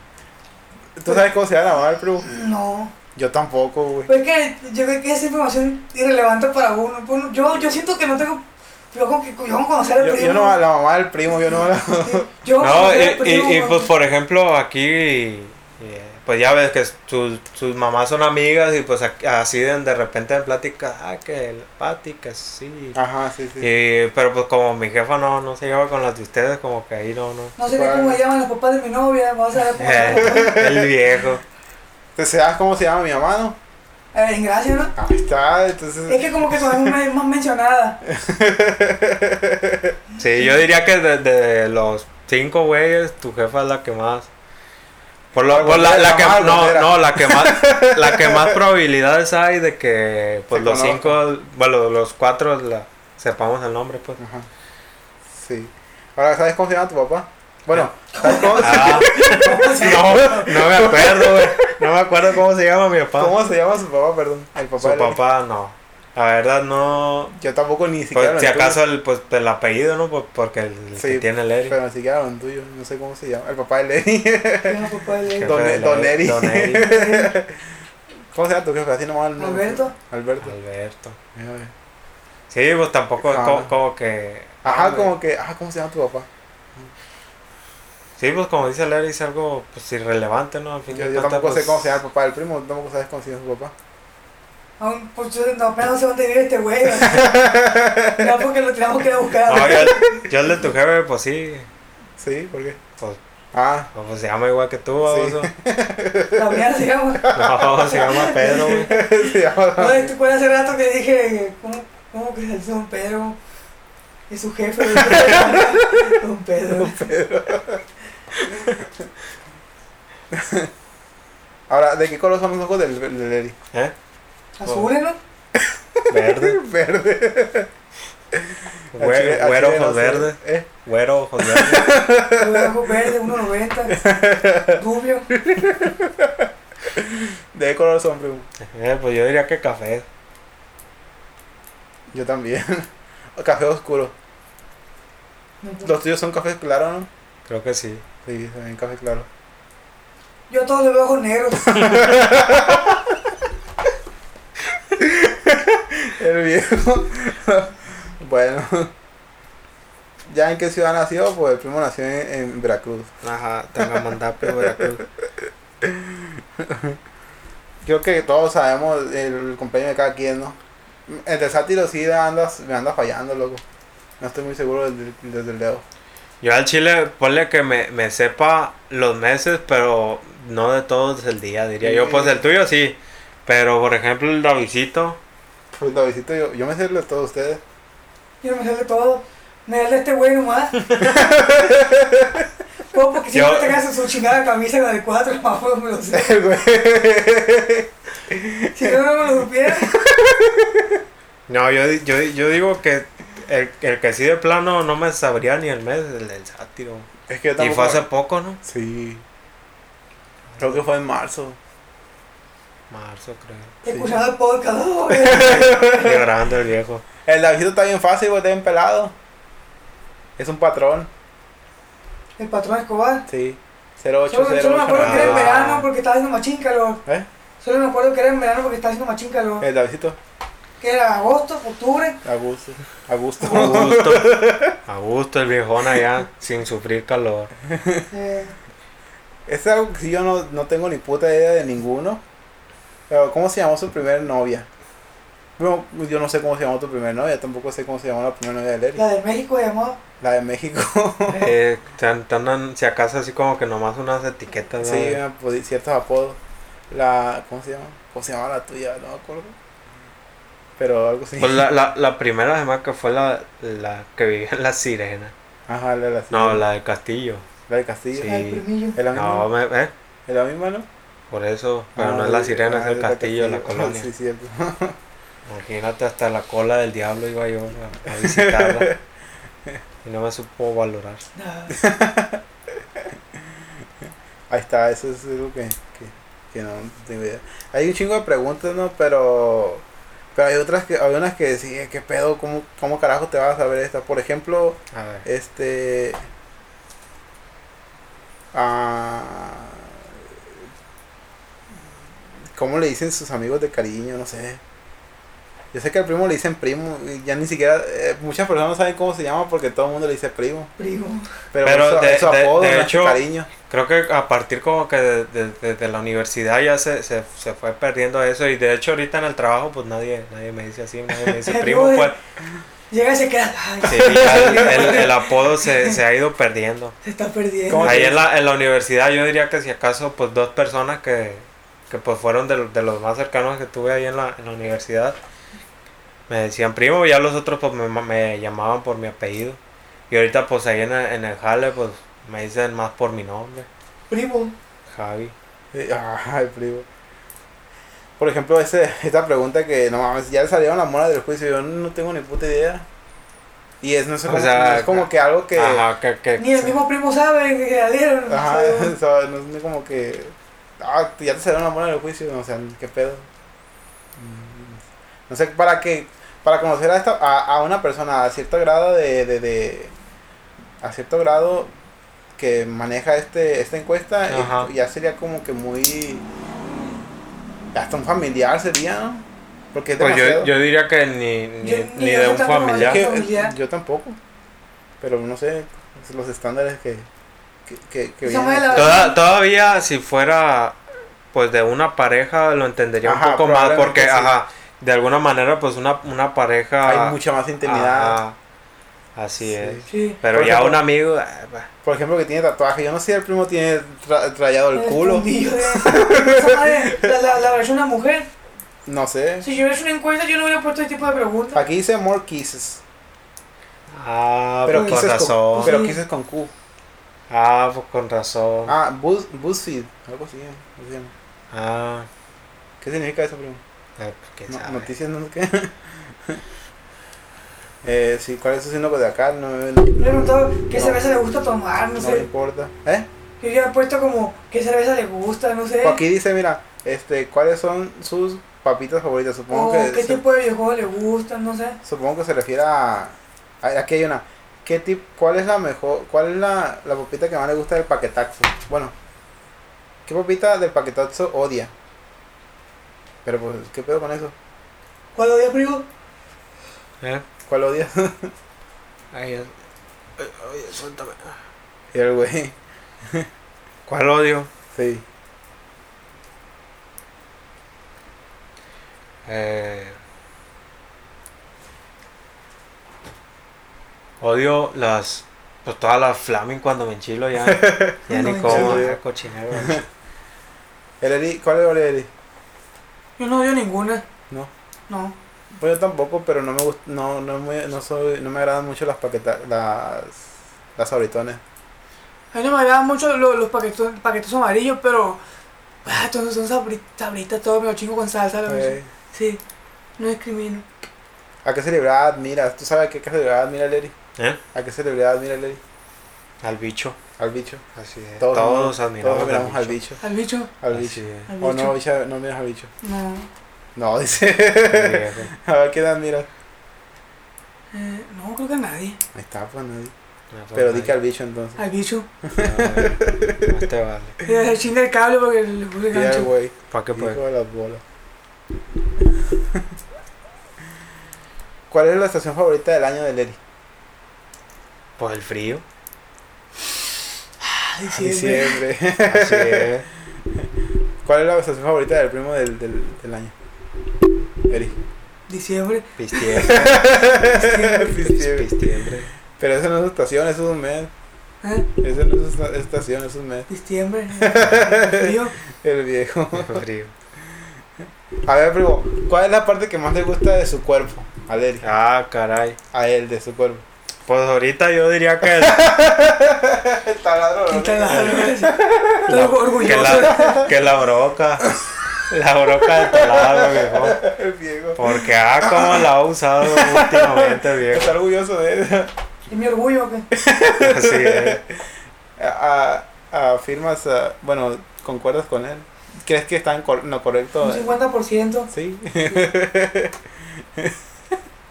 ¿Tú sabes cómo se llama la mamá del primo? No. Yo tampoco, güey. Pues es que yo creo que esa información irrelevante para uno. Pues, yo, yo siento que no tengo. Yo como que yo como conocer al Yo, primo. yo no, la mamá del primo, yo no la. Yo No, y, primo, y- y, pues por ejemplo aquí, pues ya ves que sus, sus mamás son amigas y pues así de, de repente en plática, ah, que el Pati, que sí. Ajá, sí, sí. Y, pero pues como mi jefa no, no se lleva con las de ustedes, como que ahí no, no. No sé ni cómo se llaman los papás de mi novia. Vamos a ver cómo se llama. el viejo. Entonces, ¿sabes cómo se llama mi mamá, no? Eh, en gracia, ¿no? Ahí está, entonces. Es que como que son más, más mencionada. Sí, yo diría que de, de los cinco güeyes, tu jefa es la que más. Por, lo, Por la, la la que, más no, no, la que más, la que más probabilidades hay de que pues Se los conozcan. cinco, bueno, los cuatro la, sepamos el nombre, pues. Ajá. Sí. Ahora, ¿sabes cómo se llama tu papá? Bueno, ¿sabes cómo, Ah, no, no me acuerdo, güey. No me acuerdo cómo se llama mi papá. cómo se llama su papá, perdón? El papá. Su papá, no. La verdad, no. Yo tampoco ni siquiera. Pues, si acaso, el, pues, el apellido, ¿no? Pues, porque el, el Sí, que tiene el Eri. Pero ni siquiera lo tuyo, no sé cómo se llama. El papá de Lenny. Tiene papá de Jefe Don- del Don Eri. Don Eri. ¿Cómo se llama tu jefe? Así nomás el nombre. Alberto. Alberto. Alberto. Sí, pues tampoco es Ajá. como, como que. Ajá, hombre. como que. Ajá, ¿cómo se llama tu papá? Sí, pues como dice Larry, es algo pues irrelevante, ¿no? Al fin Yo, yo tampoco sé pues, cómo se llama el papá del primo, tampoco sabes cómo se llama su papá. Aún, pues yo no, apenas no sé dónde vive este güey. No, porque lo tenemos que ir a buscar. No, yo, yo el de tu jefe, pues sí. Sí, ¿por qué? Pues, Ah, pues se llama igual que tú, baboso. La mía se llama. No, se llama Pedro, güey. se llama. No, ¿te acuerdas hace rato que dije, ¿cómo, cómo que se dice Don Pedro? Y su jefe, Don Pedro. Ahora, ¿de qué color son los ojos del, del Eri? ¿Eh? Azules, ¿no? Verde. Verde. Güero chile no ojos sé. verdes. ¿Eh? Güero ojos verdes. Los ojos verdes, 1.90. Rubio. ¿De qué color son, primo? Eh, pues yo diría que café. Yo también. Café oscuro. Los tuyos son café claro, ¿no? Creo que sí. Sí, también café claro. Yo todos les veo ojos negros. El viejo. bueno. ¿Ya en qué ciudad nació? Pues el primo nació en, en Veracruz. Ajá, Tangamandapio, Veracruz. Creo que todos sabemos el cumpleaños de cada quien, ¿no? Entre sátiro sí andas, me anda fallando, loco. No estoy muy seguro desde, desde el dedo. Yo al chile, ponle que me, me sepa los meses, pero no de todos el día, diría yo. Pues el tuyo sí. Pero por ejemplo el Davidito. Pues Davidito, yo, yo me sé de todos ustedes. Yo no me sé de todo. Me da de este güey nomás. Pues porque Yo- siempre tengas su chingada camisa la de cuatro, más me lo sé. Si yo no me lo supiera, No, yo, yo, yo digo que el, el que sí de plano no me sabría ni el mes, el del sátiro. Es que yo Y fue hace poco, ¿no? Sí. Creo que fue en marzo. Marzo, creo. escuchando el podcast. Llorando el viejo. El Davidito está bien fácil, güey, está bien pelado. Es un patrón. El patrón Escobar. Sí. Solo, solo me 0808. acuerdo que era en verano porque estaba haciendo machín calor. ¿Eh? Solo me acuerdo que era en verano porque estaba haciendo machín calor. El Davidito. Que era agosto, octubre. A gusto. A gusto. A gusto. A gusto el viejón allá, sin sufrir calor. Eh, Es algo que sí yo no, no tengo ni puta idea de ninguno. Pero, ¿cómo se llamó su primer novia? Bueno, yo no sé cómo se llamó tu primer novia, tampoco sé cómo se llamó la primera novia de Lery. la de México llamó. La de México. Eh, tan, tan, si acaso así como que nomás unas etiquetas. ¿no? sí, ciertos apodos. La, ¿cómo se llama? ¿Cómo se llama la tuya? No me acuerdo. Pero algo así. Pues la, la, la primera además que fue la, la que vivía en la sirena. Ajá, la, la, No, la del castillo. la de Castillo. Sí. La del primillo. ¿Es la misma? No, me, eh, ¿Es la misma, no? Por eso. Pero Ah, no es la sirena, ah, es el castillo la colonia. Sí, cierto. Imagínate, hasta la cola del diablo iba yo a, a visitarla. y no me supo valorar. Ahí está, eso es algo que, que, que no tengo idea. Hay un chingo de preguntas, ¿no? Pero, pero hay otras que, hay unas que sí, ¿qué pedo? ¿Cómo, ¿Cómo carajo te vas a ver esta? Por ejemplo, A ver. este... ah, ¿Cómo le dicen sus amigos de cariño? No sé. Yo sé que al primo le dicen primo, y ya ni siquiera, eh, muchas personas no saben cómo se llama porque todo el mundo le dice primo. Primo. Pero, Pero eso, de- eso de- apodo, de hecho- cariño. Creo que a partir como que de, de- de- de la universidad ya se, se, se fue perdiendo eso y de hecho ahorita en el trabajo pues nadie nadie me dice así, nadie me dice primo pues Llega y se queda. Ay, sí, ya el, el- apodo se, se ha ido perdiendo. se está perdiendo. ¿Cómo Ahí en la, en la universidad yo diría que si acaso pues dos personas que, que pues fueron de, de los más cercanos que tuve ahí en la, en la universidad me decían primo y ya los otros pues me, me llamaban por mi apellido y ahorita pues ahí en el, en el jale pues me dicen más por mi nombre, Primo. Javi. Sí, Ay, primo. Por ejemplo, ese, esta pregunta que no mames, ya le salieron las moras del juicio, yo no tengo ni puta idea. Y es, no sé, como, sea, no es como que algo que... Ajá, que, que- Ni el mismo primo sabe que la dieron. Ajá, o sea, o sea, no es como que... Ah, ya te salieron las moras del juicio, o sea, qué pedo. Mm, No sé, para que... Para conocer a, esta, a, a una persona a cierto grado de, de, de- A cierto grado que maneja este esta encuesta, eh, Ajá. ya sería como que muy... Hasta un familiar sería, ¿no? Porque es pues yo, yo diría que ni, ni, Yo- ni ni de un familiar. Que- familiar. yo tampoco. Pero no sé, los estándares que, que, que, aquí. Toda- todavía si fuera pues de una pareja lo entendería Ajá, un poco más porque sí. ajá, de alguna manera pues una, una pareja Hay mucha más intimidad. ajá, así Sí. es. Sí. Pero Por ya ejemplo- un amigo ah, Por ejemplo, que tiene tatuaje. Yo no sé si el primo tiene tra- rayado el culo. la, la, la versión una mujer. No sé. Si yo hubiera una encuesta, yo no hubiera puesto este tipo de preguntas. Aquí dice more kisses. ah, Pero pues con kisses razón. con, pero Sí. kisses con Q. Ah, pues con razón. Ah, Buzz, BuzzFeed. Algo así. así. Ah, ¿Qué significa eso, primo? eh, pues, No- sabe. noticias, no sé qué. eh, sí, ¿cuál es su signo de acá? No, me- preguntado qué No. cerveza le gusta tomar, no no me sé. importa. ¿Eh? Yo ya he puesto como qué cerveza le gusta, no sé. Pues aquí dice, mira, este, ¿cuáles son sus papitas favoritas? Supongo O que qué se, tipo de videojuegos le gustan, no sé. supongo que se refiere a, a- aquí hay una. ¿Qué tip, cuál es la mejor, cuál es la, la papita que más le gusta del paquetaxo? Bueno, ¿qué papita del paquetaxo odia? Pero pues, ¿qué pedo con eso? ¿Cuál odia, primo? ¿Eh? ¿Cuál odia? Ay, eh, oye, suéltame. y el güey, ¿Cuál odio? sí. Eh, odio las. Pues todas las flaming cuando me enchilo ya. Ya ni como, cochinero. El Eri, ¿cuál es el Eri? Yo no odio ninguna. No. No. Pues yo tampoco, pero no me gusta, no, no me, no soy, no me agradan mucho las paquetas, las, las sabritones. A mí no me agradan mucho los, los paquetos, paquetos amarillos, pero. Ah, todos son sabri- sabritas, todo me lo chingo con salsa. lo Eh, Sí, no discrimino. ¿A qué celebridad admiras? ¿Tú sabes a qué celebridad admira el Eri? ¿Eh? ¿A qué celebridad admira el Eri? Al bicho. Al bicho. Así es. Todos, Todos, todos admiramos, admiramos al bicho. ¿Al bicho? Al Así bicho. es. ¿Al O no, bicha, no miras al bicho. No. No, dice. A ver quién admiras. Eh, no, creo que a nadie. Ahí está, pues nadie. No, pues, Pero di que al bicho entonces. Al bicho. No, no te vale. Eh, Se chinga el cable porque le puse al gancho. güey. ¿Para qué Hijo pues? de las bolas. ¿Cuál es la estación favorita del año del Eri? Pues el frío. Ah, diciembre. Diciembre. Así es. ¿Cuál es la estación favorita del primo del, del, del año? Eri. Diciembre. Pistiembre. Diciembre. Pistiembre. Pero eso no es estación, eso es un mes. ¿Eh? Eso no es esta- estación, eso es un mes. Diciembre. eh, Frío. El viejo. Frío. A ver, primo, ¿cuál es la parte que más le gusta de su cuerpo? A Eri. Ah, caray. A él, de su cuerpo. Pues ahorita yo diría que, El taladro, ¿Qué ¿no? tal? Estoy que, orgulloso. la, que la broca. La broca del taladro, viejo. El viejo. Porque, ah, cómo la ha usado últimamente, viejo. Está orgulloso de él. Es mi orgullo. que Así es. A, a- afirmas, ah, bueno, ¿concuerdas con él? ¿Crees que está en cor- no correcto? Un 50%. Sí.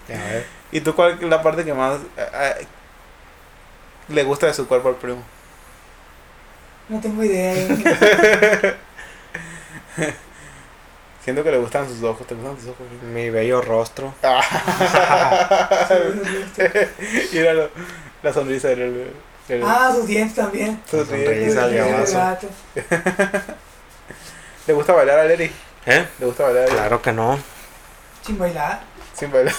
Ya ves. ¿Y tú cuál es la parte que más ah, ah, le gusta de su cuerpo al primo? No tengo idea. eh. Siento que le gustan sus ojos. ¿Te gustan sus ojos? Mi bello rostro. Míralo, la sonrisa del... del Ah, sus dientes también. sus dientes. ¿Le gusta bailar a Leri? ¿Eh? ¿Le gusta bailar a Leri? Claro que no. Sin bailar. Sin bailar.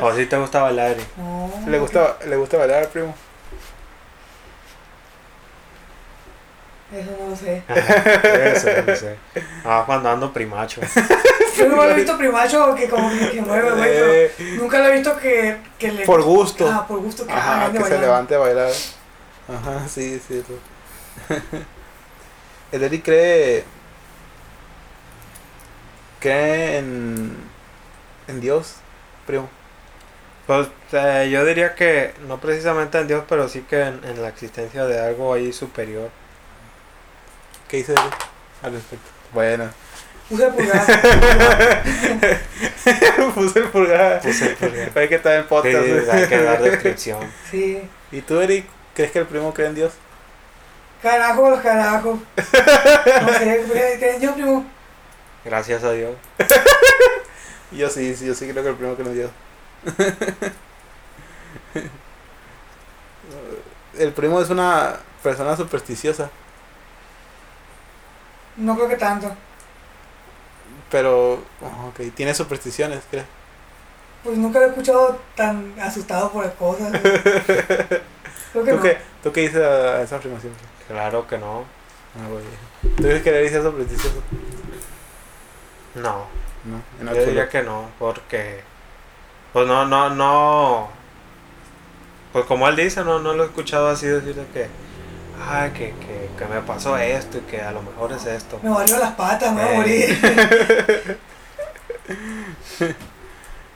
¿O si te gusta bailar? Eri? No. ¿Le gusta, ¿Le gusta bailar primo? Eso no lo sé. Eso, no sé. Ah, cuando ando primacho. Yo no lo he visto primacho que como que, que mueve, güey, pero Eh, nunca lo he visto que, que le... por gusto. Ah, por gusto que, Ajá, que se levante a bailar. Ajá, sí, sí. eso. El Eri cree. Cree en. En Dios, primo. Pues eh, yo diría que no precisamente en Dios, pero sí que en, en la existencia de algo ahí superior. ¿Qué dice al respecto? Bueno, Puse el pulgar. puse el pulgar. Puse el pulgar. Hay que estar en Sí, podcast. hay que dar descripción. Sí. ¿Y tú, Eri, crees que el primo cree en Dios? Carajo, los carajos. No sé, ¿creen yo, primo? Gracias a Dios. Yo sí, sí, yo sí creo que el primo cree en Dios. el primo es una persona supersticiosa. No creo que tanto. Pero, oh, ok, tiene supersticiones, ¿crees? Pues nunca lo he escuchado tan asustado por las cosas. Creo que ¿Tú, no. qué, ¿Tú qué dices a esa afirmación? Claro que no. Ah. ¿Tú crees que le dices supersticioso? No. No, en Yo absoluto. diría que no, porque. Pues no, no, no. Pues como él dice, no, no lo he escuchado así decir de que. ay, que, que, que me pasó esto y que a lo mejor es esto. Me barrió las patas, me voy a Eh. morir.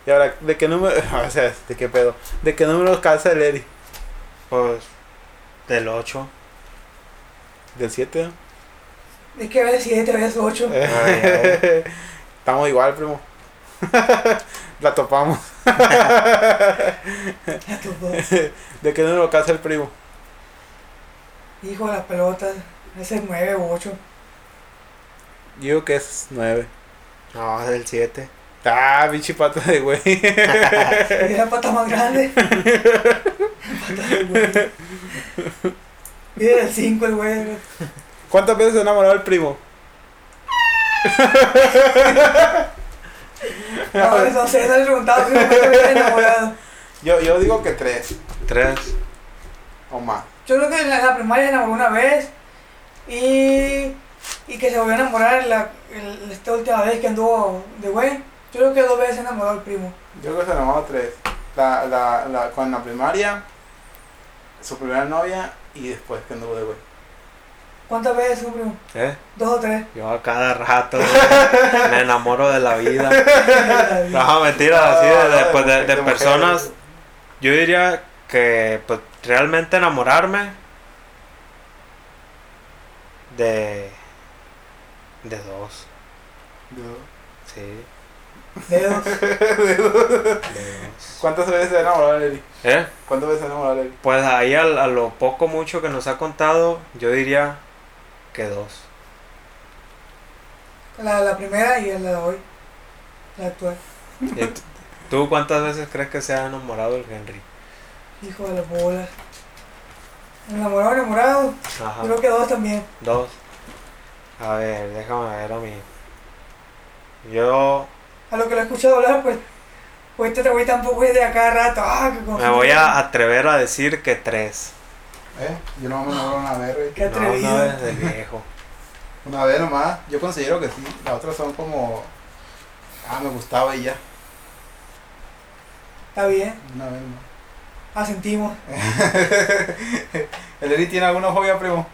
Y ahora, ¿de qué número? O sea, ¿de qué pedo? ¿De qué número calza el Eri? Pues del 8. ¿Del 7? Es que ves 7, ves 8. Estamos igual, primo. La topamos. ¿De qué número calza el primo? Hijo de las pelotas. Ese es 9 o 8. Yo digo que es 9. No, es del 7. Ah, bichi pata de güey. Y la pata más grande. Pata de güey. Y del 5 el güey. ¿Cuántas veces se ha enamorado el primo? No, no sé, no le preguntaba si me había enamorado. Yo, yo digo que 3 3. o más. Yo creo que en la, en la primaria se enamoró una vez. Y. Y que se volvió a enamorar en la, en esta última vez que anduvo de güey. Yo creo que dos veces se enamoró el primo. Yo creo que se enamoró 3. La, la, la, con la primaria, su primera novia y después que anduvo de güey. ¿Cuántas veces primo? ¿Eh? Dos o tres. Yo a cada rato güey, me enamoro de la vida. No, mentira, así de, de, No, pues, de- de de personas. Yo diría que pues, realmente enamorarme de. de dos. Sí, Dedos. de dos. ¿Cuántas veces se ha enamorado el Eri? ¿Eh? ¿Cuántas veces se ha enamorado el Eri? Pues ahí a, lo poco mucho que nos ha contado, yo diría que dos. La, la primera y la de hoy. La actual. ¿Y t- ¿Tú cuántas veces crees que se ha enamorado el Henry? Hijo de las bolas. Enamorado, enamorado. Ajá. Creo que dos también. Dos. A ver, déjame ver a mí. Yo A lo que lo he escuchado hablar, pues. Pues este güey tampoco es de acá rato. Ah, que me voy a atrever a decir que tres. ¿Eh? Yo no me enamoro una vez, güey. Qué No, atrevido. una vez del viejo. Una vez nomás. Yo considero que sí. Las otras son como. Ah, me gustaba y ya. Está bien. Una vez nomás. Asentimos. ¿El Eri tiene alguna fobia, primo?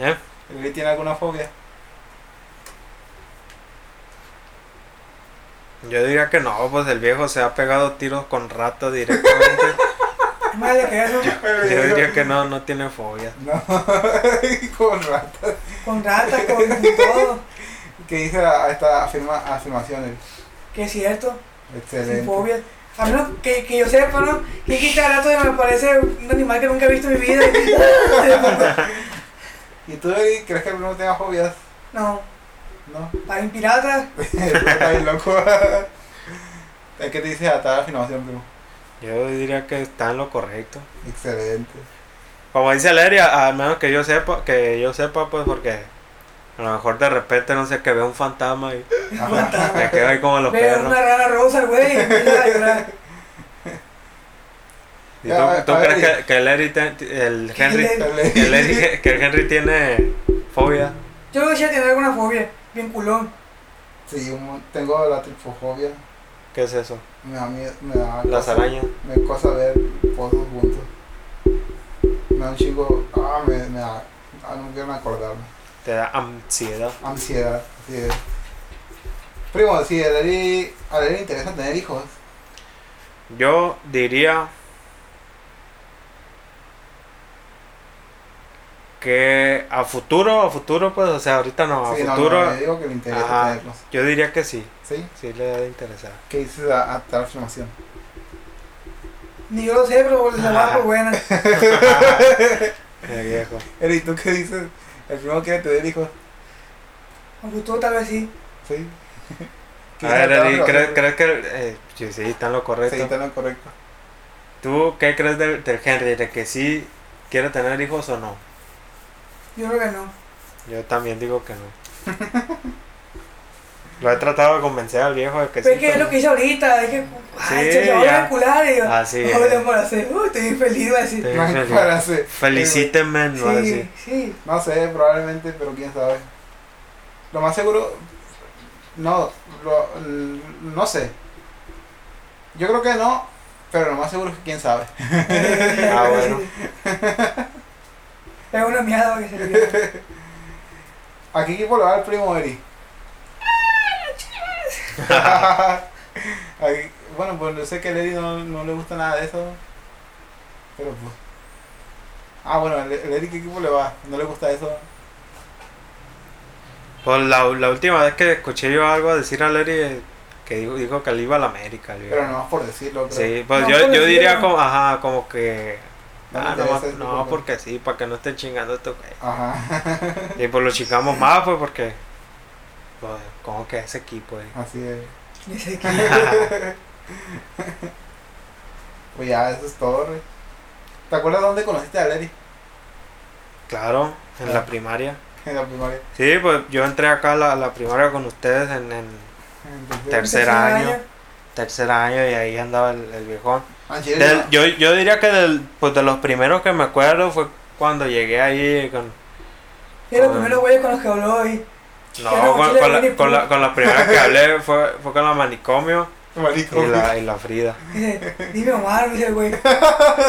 ¿Eh? ¿El Eri tiene alguna fobia? Yo diría que no, pues el viejo se ha pegado tiros con rato directamente. Más de que eso. Yo diría que no, no tiene fobia. No, con ratas. Con ratas, con todo. ¿Qué dice a esta afirma, afirmación? Eri? Que es cierto. Excelente. Sin fobia. A menos que, que yo sepa, ¿no? Que quita rato me parece un animal que nunca he visto en mi vida. ¿Y tú, crees que el primo tenga fobias? No, No. está bien pirata. Está bien loco. ¿Qué te dice a tal afirmación, primo? Yo diría que está en lo correcto. Excelente. Como dice Leria, al menos que yo sepa, que yo sepa, pues porque a lo mejor de repente no sé que veo un fantasma y me quedo ahí como los perros. una rana rosa, güey. y empieza a llorar. ¿Y Ya, tú, tú crees que, que el te- el Henry, que el Eri- que el Henry tiene fobia? Yo creo que sí tiene alguna fobia. Bien culón. Sí, tengo la tripofobia. ¿Qué es eso? Me da miedo, me da Las cosa- arañas. Me cosa ver pozos juntos. Me da un chingo. Ah, me, me da. Ah, no quiero acordarme. Te da ansiedad. Ansiedad, es. Primo, si a Leri le interesa tener hijos. Yo diría que a futuro, a futuro, pues, o sea, ahorita no, a sí, futuro, no, yo digo que le interesa ajá, tenerlos. yo diría que sí, ¿Sí? sí le debe interesar. ¿Qué dices a, a tal afirmación? Ni yo lo sé, pero la por buena. El viejo. Eri, ¿tú qué dices? El primo quiere tener hijos. Con futuro tal vez sí. ¿Sí? ¿Qué A ver, Eri? ¿crees, crees que eh, sí, sí, está en lo correcto? Sí, está en lo correcto. ¿Tú qué crees del, del Henry? ¿De que sí quiere tener hijos o no? Yo creo que no. Yo también digo que no. Lo he tratado de convencer al viejo de que Pero sí. es que es lo que hice ahorita. Es que. Ay, Sí, yo voy a vincular y yo. Así "Oh, es. le embaracé. Uy, estoy feliz, voy a decir. No hacer. Felicítenme, no Sí, así. sí. No sé, probablemente, pero quién sabe. Lo más seguro, no, lo, no sé. Yo creo que no, pero lo más seguro es que quién sabe. Ah, bueno. Es una mierda que se le dio. ¿A qué equipo le va el primo Eri? Aquí- bueno, pues yo sé que a Eri no, no le gusta nada de eso. Pero pues. Ah, bueno, el, el Eri, ¿qué equipo le va? ¿No le gusta eso? Pues la, la última vez que escuché yo algo decir a eh, que dijo, dijo que le iba a la América. Pero no más por decirlo. pero- Sí, pues No, yo, yo diría como, ajá, como que... No ah, no, ese no, porque sí, para que no estén chingando esto, güey. Ajá. Y pues lo chingamos más, pues porque... Pues, como que ese equipo, eh. Así es. Dice que Pues ya, eso es todo, güey. ¿Te acuerdas dónde conociste a Eri? Claro, en Ah. la primaria. En la primaria. Sí, pues yo entré acá a la, a la primaria con ustedes en, en tercer año. tercer año y ahí andaba el, el viejón. Ah, Del- yo, yo diría que del, pues de los primeros que me acuerdo fue cuando llegué ahí con... Y los primeros güeyes con los que habló ahí. No, con, la, con, la, con la primera que hablé fue, fue con la manicomio y la, y la Frida. Dice, dime Omar, dice el güey.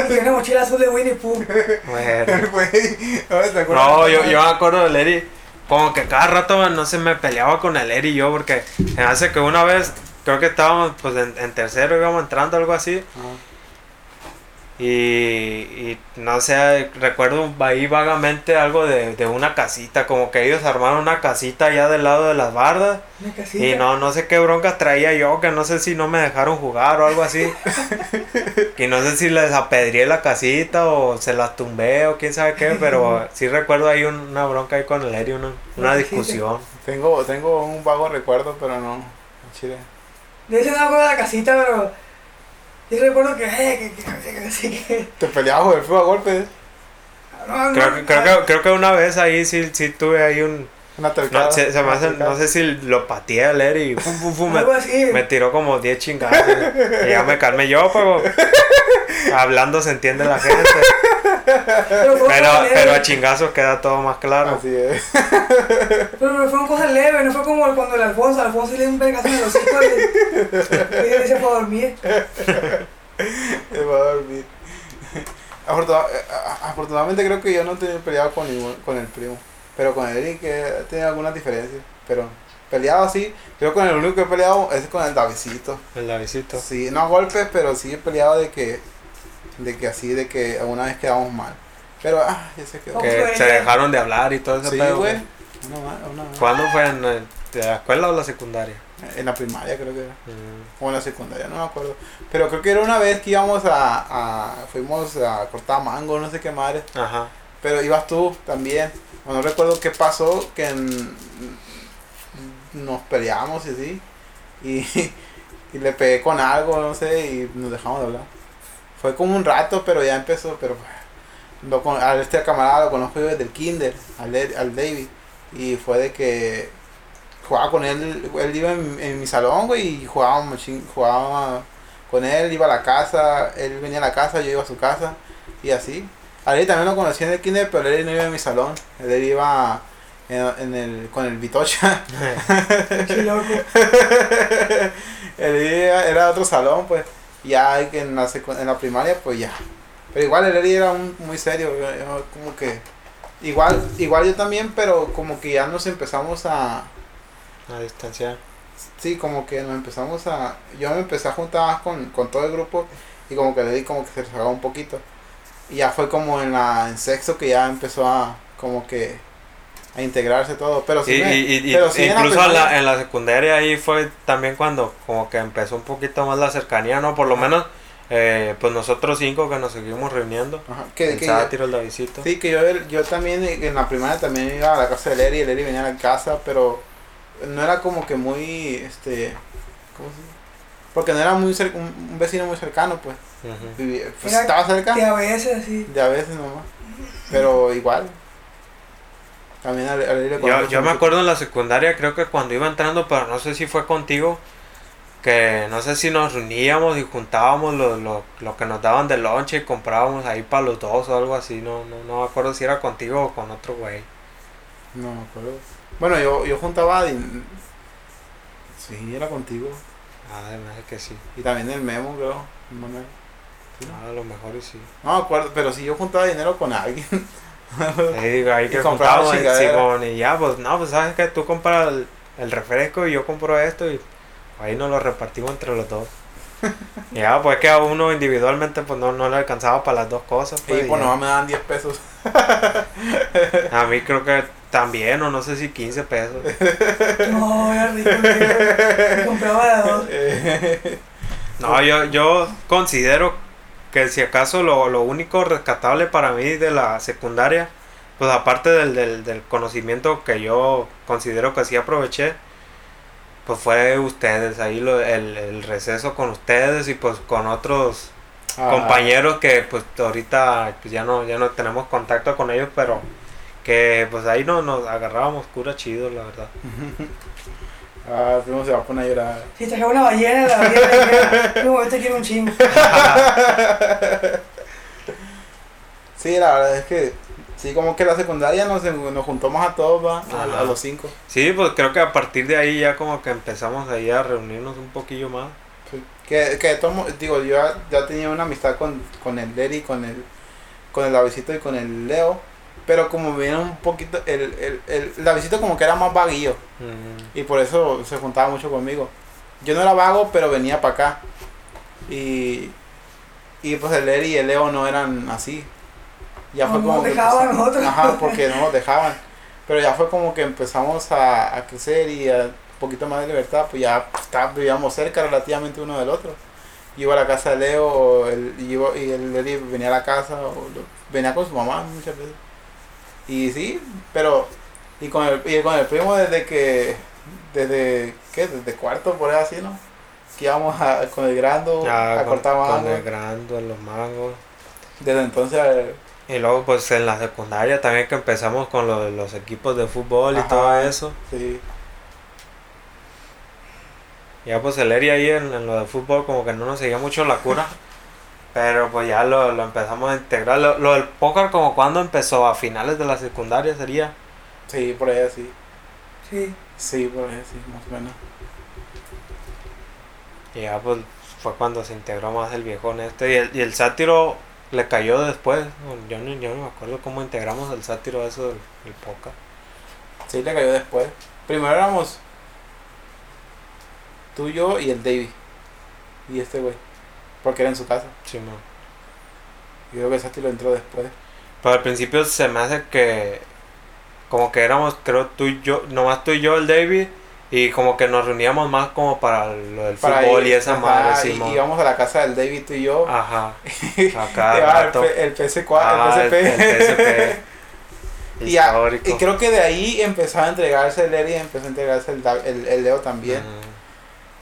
Y una mochila azul de Winnie Pooh. Bueno. ¿no yo, yo me acuerdo del Eri, como que cada rato no se me peleaba con el Eri y yo, porque me hace que una vez, creo que estábamos pues en, en tercero, íbamos entrando algo así. Y, y no sé, recuerdo ahí vagamente algo de, de una casita, como que ellos armaron una casita allá del lado de las bardas, Una casita. y no, no sé qué broncas traía yo, que no sé si no me dejaron jugar o algo así. y no sé si les apedreé la casita o se las tumbé o quién sabe qué, pero sí recuerdo ahí un- una bronca ahí con el Eri, una, una discusión. Tengo, tengo un vago recuerdo, pero no. Chile. De eso no me acuerdo de la casita, pero. Yo recuerdo que, eh, que, que, que, así que. Te peleabas por el fútbol a golpes. No, no, Creo que, creo, que, creo que una vez ahí sí, sí tuve ahí un... Una tercada. No, se, se me hace- no sé si lo pateé al Eri y pum, pum, pum, me, tiró como 10 chingados. y ya me calmé yo, pero hablando se entiende la gente. Pero Pero, cosa leve. pero a chingazos queda todo más claro. Así es. Pero, pero fueron cosas leves, no fue como cuando el Alfonso, Alfonso le dio un pegazo en el hocico y, y él se fue a dormir. Me va a dormir. Afortuna- eh, a- afortunadamente creo que yo no he peleado con ningún, con el primo. Pero con el Eric he tenido algunas diferencias. Pero peleado así. Creo que con el único que he peleado es con el Davidcito. El Davidcito. Sí, no a golpes, pero sí he peleado de que, de que así, de que alguna vez quedamos mal. Pero, ah, ya se quedó. Que se dejaron de hablar y todo ese Sí, pedo. güey. ¿Cuándo fue? ¿En, el- de la escuela o la secundaria? en la primaria creo que era. Mm, O en la secundaria, no me acuerdo. Pero creo que era una vez que íbamos a, a fuimos a cortar mango, no sé qué madre. Ajá. Pero ibas tú también. No recuerdo qué pasó, que en- nos peleamos y así. Y, y le pegué con algo, no sé, y nos dejamos de hablar. Fue como un rato, pero ya empezó. Pero lo a este camarada lo conozco desde el kinder, al, al David. Y fue de que jugaba con él, él iba en, en mi salón, güey, y machín- jugaba con él, iba a la casa, él venía a la casa, yo iba a su casa, y así. A también lo conocí en el kinder, pero él no iba en mi salón, él iba en, en el, con el Vitocha. Qué loco. era otro salón, pues, ya que en la, en la primaria, pues ya. Pero igual el Eri era un, muy serio, como que... Igual, igual yo también, pero como que ya nos empezamos a... A distancia. Sí, como que nos empezamos a... Yo me empecé a juntar más con, con todo el grupo y como que le di como que se rezagaba un poquito. Y ya fue como en la en sexto que ya empezó a como que a integrarse todo. Pero sí, Y, me- y- y- pero sí incluso en la, primaria- en la secundaria ahí fue también cuando como que empezó un poquito más la cercanía, ¿no? Por lo menos, eh, pues nosotros cinco que nos seguimos reuniendo. Ajá, que, que sátiro, el. Sí, que yo, yo también en la primaria también iba a la casa de Eri, el Eri venía a la casa, pero no era como que muy, este, ¿cómo se dice? Porque no era muy cer- un, un vecino muy cercano, pues. Ujú. Vivía- pues Era estaba cerca, Que a veces así. de a veces nomás. Pero igual. También al, al Eri le Yo, yo me mucho. acuerdo en la secundaria, creo que cuando iba entrando, pero no sé si fue contigo, que no sé si nos reuníamos y juntábamos lo, lo, lo que nos daban de lonche y comprábamos ahí para los dos o algo así, no, no, no me acuerdo si era contigo o con otro güey. No me acuerdo. Bueno, yo, yo juntaba. din- Sí, era contigo. Ah, me hace que sí. Y también el memo, creo. Manuel. Sí. Ah, a lo mejor y sí. No me acuerdo, pero sí yo juntaba dinero con alguien. Y digo, ahí Y que. Simón, y ya, pues no, pues sabes que tú compras el, el refresco y yo compro esto y ahí nos lo repartimos entre los dos. Ya, pues que a uno individualmente pues no, no le alcanzaba para las dos cosas. Y Pues, y pues nomás me dan 10 pesos. A mí creo que también, o no sé si 15 pesos. No, era rico. Me compraba dos. No, yo, yo considero que si acaso lo, lo único rescatable para mí de la secundaria, pues aparte del, del, del conocimiento que yo considero que sí aproveché, pues fue ustedes, ahí lo, el, el receso con ustedes y pues con otros Ah, compañeros que pues ahorita pues ya no ya no tenemos contacto con ellos, pero que pues ahí no, nos agarrábamos cura chido, la verdad. Ah, primo se va a poner a llorar. Si traje una ballena, la ballena no, este quiere un chingo. Sí, la verdad es que sí, como que la secundaria nos, nos juntamos a todos, va, a, los cinco. Sí, pues creo que a partir de ahí ya como que empezamos ahí a reunirnos un poquillo más. Sí. Que, que tomo, digo, yo ya, ya tenía una amistad con, con el Derry, con el, con el Davidito y con el Leo. Pero como viene un poquito, el, el, el Davidito como que era más vaguillo. Y por eso se juntaba mucho conmigo. Yo no era vago, pero venía para acá. Y, y pues el Eri y el Leo no eran así. Ya fue No como nos que dejaban empezamos- nosotros. Ajá, porque no nos dejaban. Pero ya fue como que empezamos a, a crecer y a un poquito más de libertad. Pues ya pues, está- vivíamos cerca relativamente uno del otro. Yo iba a la casa de Leo el, y, iba- y el Eri venía a la casa, o lo- venía con su mamá muchas veces. Y sí, pero y con el, y con el primo desde que, desde, ¿qué? Desde cuarto, por ahí así, ¿no? Que íbamos a, con el grando ya a con, cortar con mango. el grando, los mangos. Desde entonces, eh, Y luego pues en la secundaria también que empezamos con lo los equipos de fútbol y todo eso. sí. Ya pues el Eri ahí en, en lo de fútbol como que no nos seguía mucho la cura. Pero pues ya lo, lo empezamos a integrar. Lo, lo del póker como cuando empezó, a finales de la secundaria sería. Sí, por ahí así. Sí. Sí, por ahí así, más o menos. Y ya pues fue cuando se integró más el viejón este. Y el, y el sátiro le cayó después. Yo ni, yo no me acuerdo cómo integramos el sátiro a eso del, del póker. Sí, le cayó después. Primero éramos tú, yo y el David. Y este güey. Porque era en su casa. Sí, mo. Yo creo que Sati lo entró después. Pero al principio se me hace que como que éramos, creo, tú y yo, nomás tú y yo, el David, y como que nos reuníamos más como para lo del Para fútbol ir, y esa ajá, madre, y- Simón. íbamos a la casa del David, tú y yo. Ajá, a Llevaba cada el, el PS4, Ah, el el- PSP. el PSP. Y, a- y creo que de ahí empezó a entregarse el Eri y empezó a entregarse el, el, el Leo también.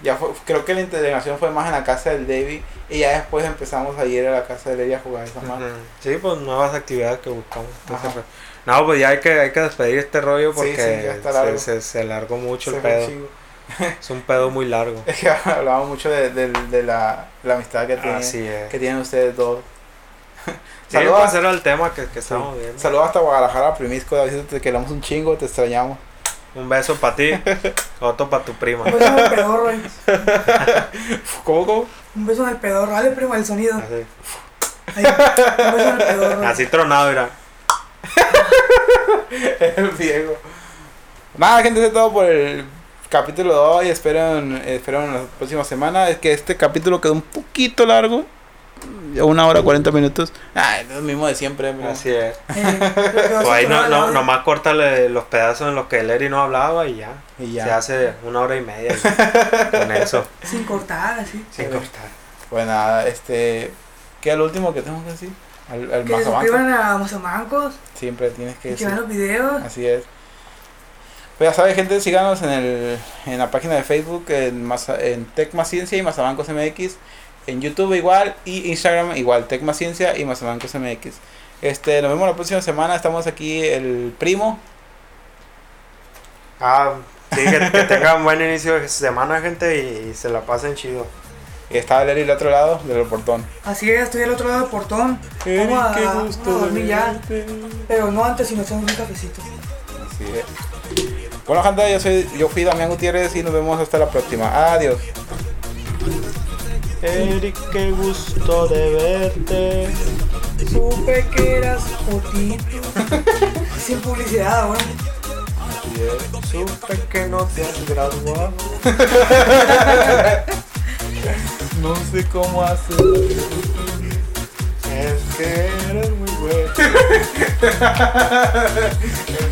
Ya fue, creo que la integración fue más en la casa del David y ya después empezamos a ir a la casa del Eri a jugar esa madre. Ujú. Sí, pues nuevas actividades que buscamos. Entonces, pues, no, pues ya hay que, hay que despedir este rollo porque sí, largo. se, se, se largó mucho Se el pedo. Es un pedo muy largo. Es que hablábamos mucho de, de- de la, la amistad que tienen, Así es. que tienen ustedes dos. Sí, Saludos, pues el tema que, que estábamos viendo. saludos hasta Guadalajara, Primisco, David, te queremos un chingo, te extrañamos. Un beso para ti, otro para tu prima. Un beso en el pedorro, güey. ¿Cómo, cómo? Un beso en el pedorro. Dale, primo, el sonido. Así, Ahí. Un beso en el pedorro. así tronado, mira. el Diego. Nada, gente, eso es todo por el capítulo de hoy. Esperen, esperen la próxima semana. Es que este capítulo quedó un poquito largo. Una hora, 40 minutos. Ah, es lo mismo de siempre. bro. Así es. Eh, que vas Pues ahí no, no, nomás córtale los pedazos en los que el Eri no hablaba y ya. Y ya. Se hace una hora y media con eso. Sin cortar, así. Sin Sí. cortar. Pues nada, este. ¿Qué es lo último que tengo que decir? Al, al Que se suscriban a Mazamancos. Siempre tienes que Y que decir. vean los videos. Así es. Pues ya sabes, gente, síganos en, el, en la página de Facebook, en, Maza- en Tecmaciencia y Mazabancos MX. En YouTube igual y Instagram igual, Tecmaciencia y Mazabancos MX. Este, nos vemos la próxima semana. Estamos aquí el primo. Ah, sí, que, que tengan un buen inicio de semana, gente, y, y se la pasen chido. Y está el Eri al otro lado del portón. Así es, estoy al otro lado del portón. Vamos a, vamos a dormir ya. Pero no antes, sino echamos un cafecito. Así es. Bueno, gente, yo, soy, yo fui Damián Gutiérrez y nos vemos hasta la próxima. Adiós. Eric, qué gusto de verte. Supe que eras potito. Sin publicidad. Así es. Supe que no te has graduado. No sé cómo hacer. Es que eres muy bueno.